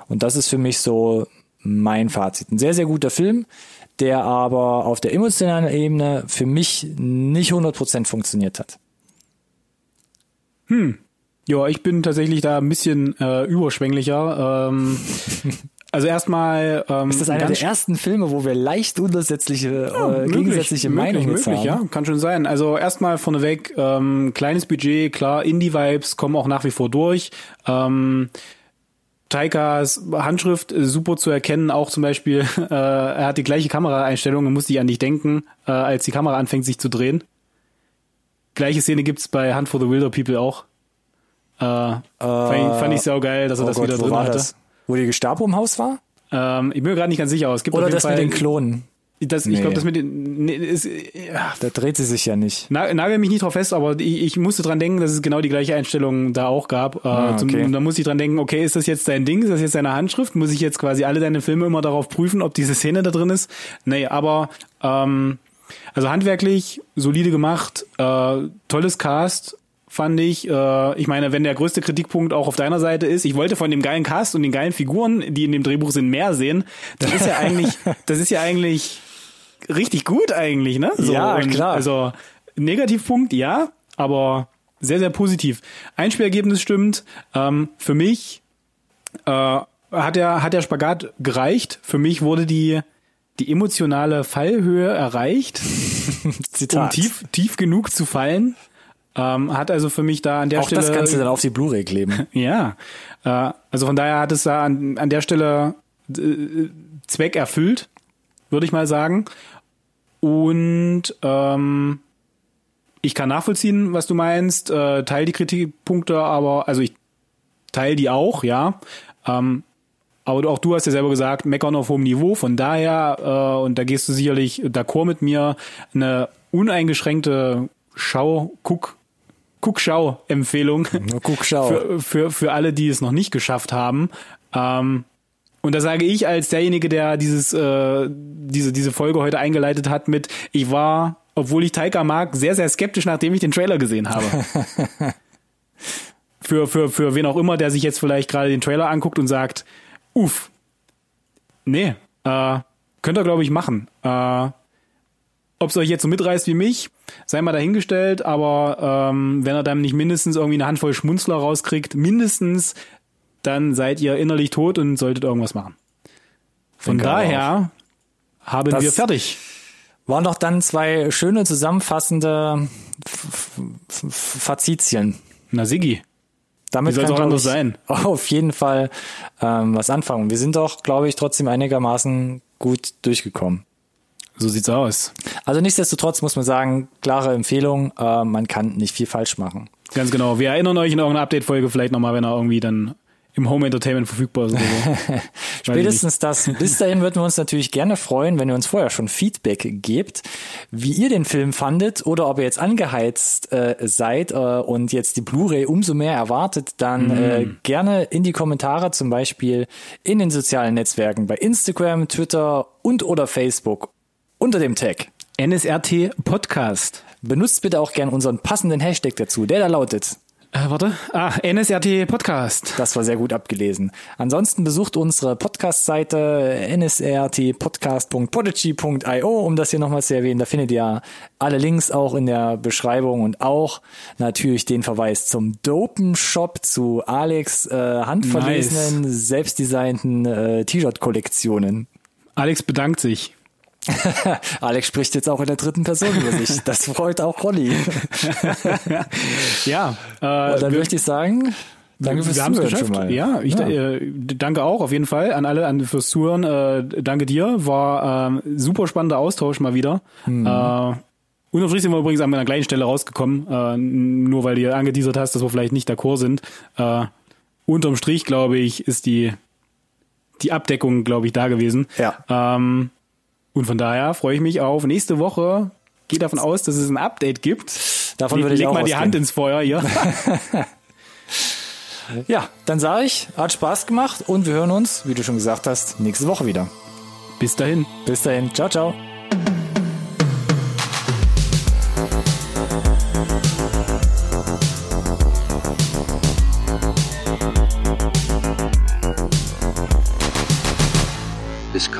Und das ist für mich so mein Fazit. Ein sehr, sehr guter Film, der aber auf der emotionalen Ebene für mich nicht 100% funktioniert hat. Hm. Ja, ich bin tatsächlich da ein bisschen äh, überschwänglicher. Ähm, *laughs* also erstmal ähm, ist das einer der ersten Filme, wo wir leicht untersätzliche, ja, äh, möglich, gegensätzliche möglich, Meinungen möglich, haben. Ja, kann schon sein. Also erstmal vorneweg ähm, kleines Budget, klar, Indie-Vibes kommen auch nach wie vor durch. Ähm, Taikas Handschrift äh, super zu erkennen, auch zum Beispiel, *laughs* äh, er hat die gleiche Kameraeinstellung und muss ich an dich denken, äh, als die Kamera anfängt sich zu drehen. gleiche Szene gibt's bei Hunt for the Wilder People auch. Äh, fand, ich, fand ich sau geil, dass er oh das Gott, wieder drin hatte. das? Wo die Gestapo im Haus war? Ähm, ich bin mir gerade nicht ganz sicher, aber es gibt Oder das Fall, mit den Klonen? Das, Ich Nee. glaube, das mit den. Nee, ist, ja, Da dreht sie sich ja nicht. Na- Nagel mich nicht drauf fest, aber ich, ich musste dran denken, dass es genau die gleiche Einstellung da auch gab. Äh, Ah, zum, okay. da muss ich dran denken, okay, ist das jetzt dein Ding? Ist das jetzt deine Handschrift? Muss ich jetzt quasi alle deine Filme immer darauf prüfen, ob diese Szene da drin ist? Nee, aber ähm, also handwerklich, solide gemacht, äh, tolles Cast, fand ich. Äh, ich meine, wenn der größte Kritikpunkt auch auf deiner Seite ist, ich wollte von dem geilen Cast und den geilen Figuren, die in dem Drehbuch sind, mehr sehen, das ist ja *laughs* eigentlich, das ist ja eigentlich richtig gut eigentlich, ne? Ja, und klar. Also Negativpunkt, ja, aber sehr, sehr positiv. Einspielergebnis stimmt. Ähm, für mich äh, hat der, hat der Spagat gereicht. Für mich wurde die, die emotionale Fallhöhe erreicht, *laughs* um tief, tief genug zu fallen. Ähm, hat also für mich da an der Auch Stelle. das kannst du dann auf die Blu-ray kleben. *laughs* Ja, äh, also von daher hat es da an, an der Stelle äh, Zweck erfüllt, würde ich mal sagen. Und ähm, ich kann nachvollziehen, was du meinst, äh, teile die Kritikpunkte, aber also ich teile die auch, ja. Ähm, aber auch du hast ja selber gesagt, meckern auf hohem Niveau. Von daher, äh, und da gehst du sicherlich d'accord mit mir, eine uneingeschränkte Schau, Guck, Guckschau-Empfehlung Nur guck, schau. *laughs* für, für, für alle, die es noch nicht geschafft haben. Ähm, und da sage ich als derjenige, der dieses, äh, diese, diese Folge heute eingeleitet hat mit, ich war, obwohl ich Taika mag, sehr, sehr skeptisch, nachdem ich den Trailer gesehen habe. *laughs* für, für, für wen auch immer, der sich jetzt vielleicht gerade den Trailer anguckt und sagt, uff, nee, äh, könnt ihr, glaube ich, machen. Äh, ob es euch jetzt so mitreißt wie mich, sei mal dahingestellt, aber ähm, wenn er dann nicht mindestens irgendwie eine Handvoll Schmunzler rauskriegt, mindestens, dann seid ihr innerlich tot und solltet irgendwas machen. Von Denke daher haben Das- wir fertig. Waren doch dann zwei schöne zusammenfassende Fazitien. Na Siggi, Damit soll's kann, auch anders sein? *laughs* Auf jeden Fall ähm, was anfangen. Wir sind doch, glaube ich, trotzdem einigermaßen gut durchgekommen. so sieht's aus. Also nichtsdestotrotz muss man sagen, klare Empfehlung, äh, man kann nicht viel falsch machen. Ganz genau. Wir erinnern euch in irgendeiner Update-Folge vielleicht nochmal, wenn er irgendwie dann im Home Entertainment verfügbar so. *laughs* Spätestens das. Bis dahin würden wir uns natürlich gerne freuen, wenn ihr uns vorher schon Feedback gebt, wie ihr den Film fandet oder ob ihr jetzt angeheizt äh, seid äh, und jetzt die Blu-ray umso mehr erwartet, dann äh, gerne in die Kommentare, zum Beispiel in den sozialen Netzwerken bei Instagram, Twitter und oder Facebook unter dem Tag. NSRT Podcast. Benutzt bitte auch gern unseren passenden Hashtag dazu, der da lautet. Äh, warte. Ah, NSRT Podcast. Das war sehr gut abgelesen. Ansonsten besucht unsere Podcast-Seite nsrtpodcast.podigy.io, um das hier nochmal zu erwähnen. Da findet ihr alle Links auch in der Beschreibung und auch natürlich den Verweis zum Dopen-Shop, zu Alex äh, handverlesenen, selbstdesignten äh, T-Shirt-Kollektionen. Alex bedankt sich. *laughs* Alex spricht jetzt auch in der dritten Person über sich. Das freut auch Rolli. Ja, äh, Und dann möchte ich sagen, danke fürs wir Zuhören geschafft. mal. Ja, ich Äh, danke auch auf jeden Fall an alle an, fürs Zuhören. Äh, danke dir. War ähm, super spannender Austausch mal wieder. Mhm. Äh, Unterm Strich sind wir übrigens an einer gleichen Stelle rausgekommen, äh, nur weil du angeteasert hast, dass wir vielleicht nicht d'accord sind. Äh, unterm Strich, glaube ich, ist die, die Abdeckung, glaube ich, da gewesen. Ja. Ähm, und von daher freue ich mich auf nächste Woche. Gehe davon aus, dass es ein Update gibt. Davon würde ich Leg auch mal die ausgehen. Hand ins Feuer hier. *laughs* Ja, dann sage ich, hat Spaß gemacht und wir hören uns, wie du schon gesagt hast, nächste Woche wieder. Bis dahin. Bis dahin, ciao, ciao.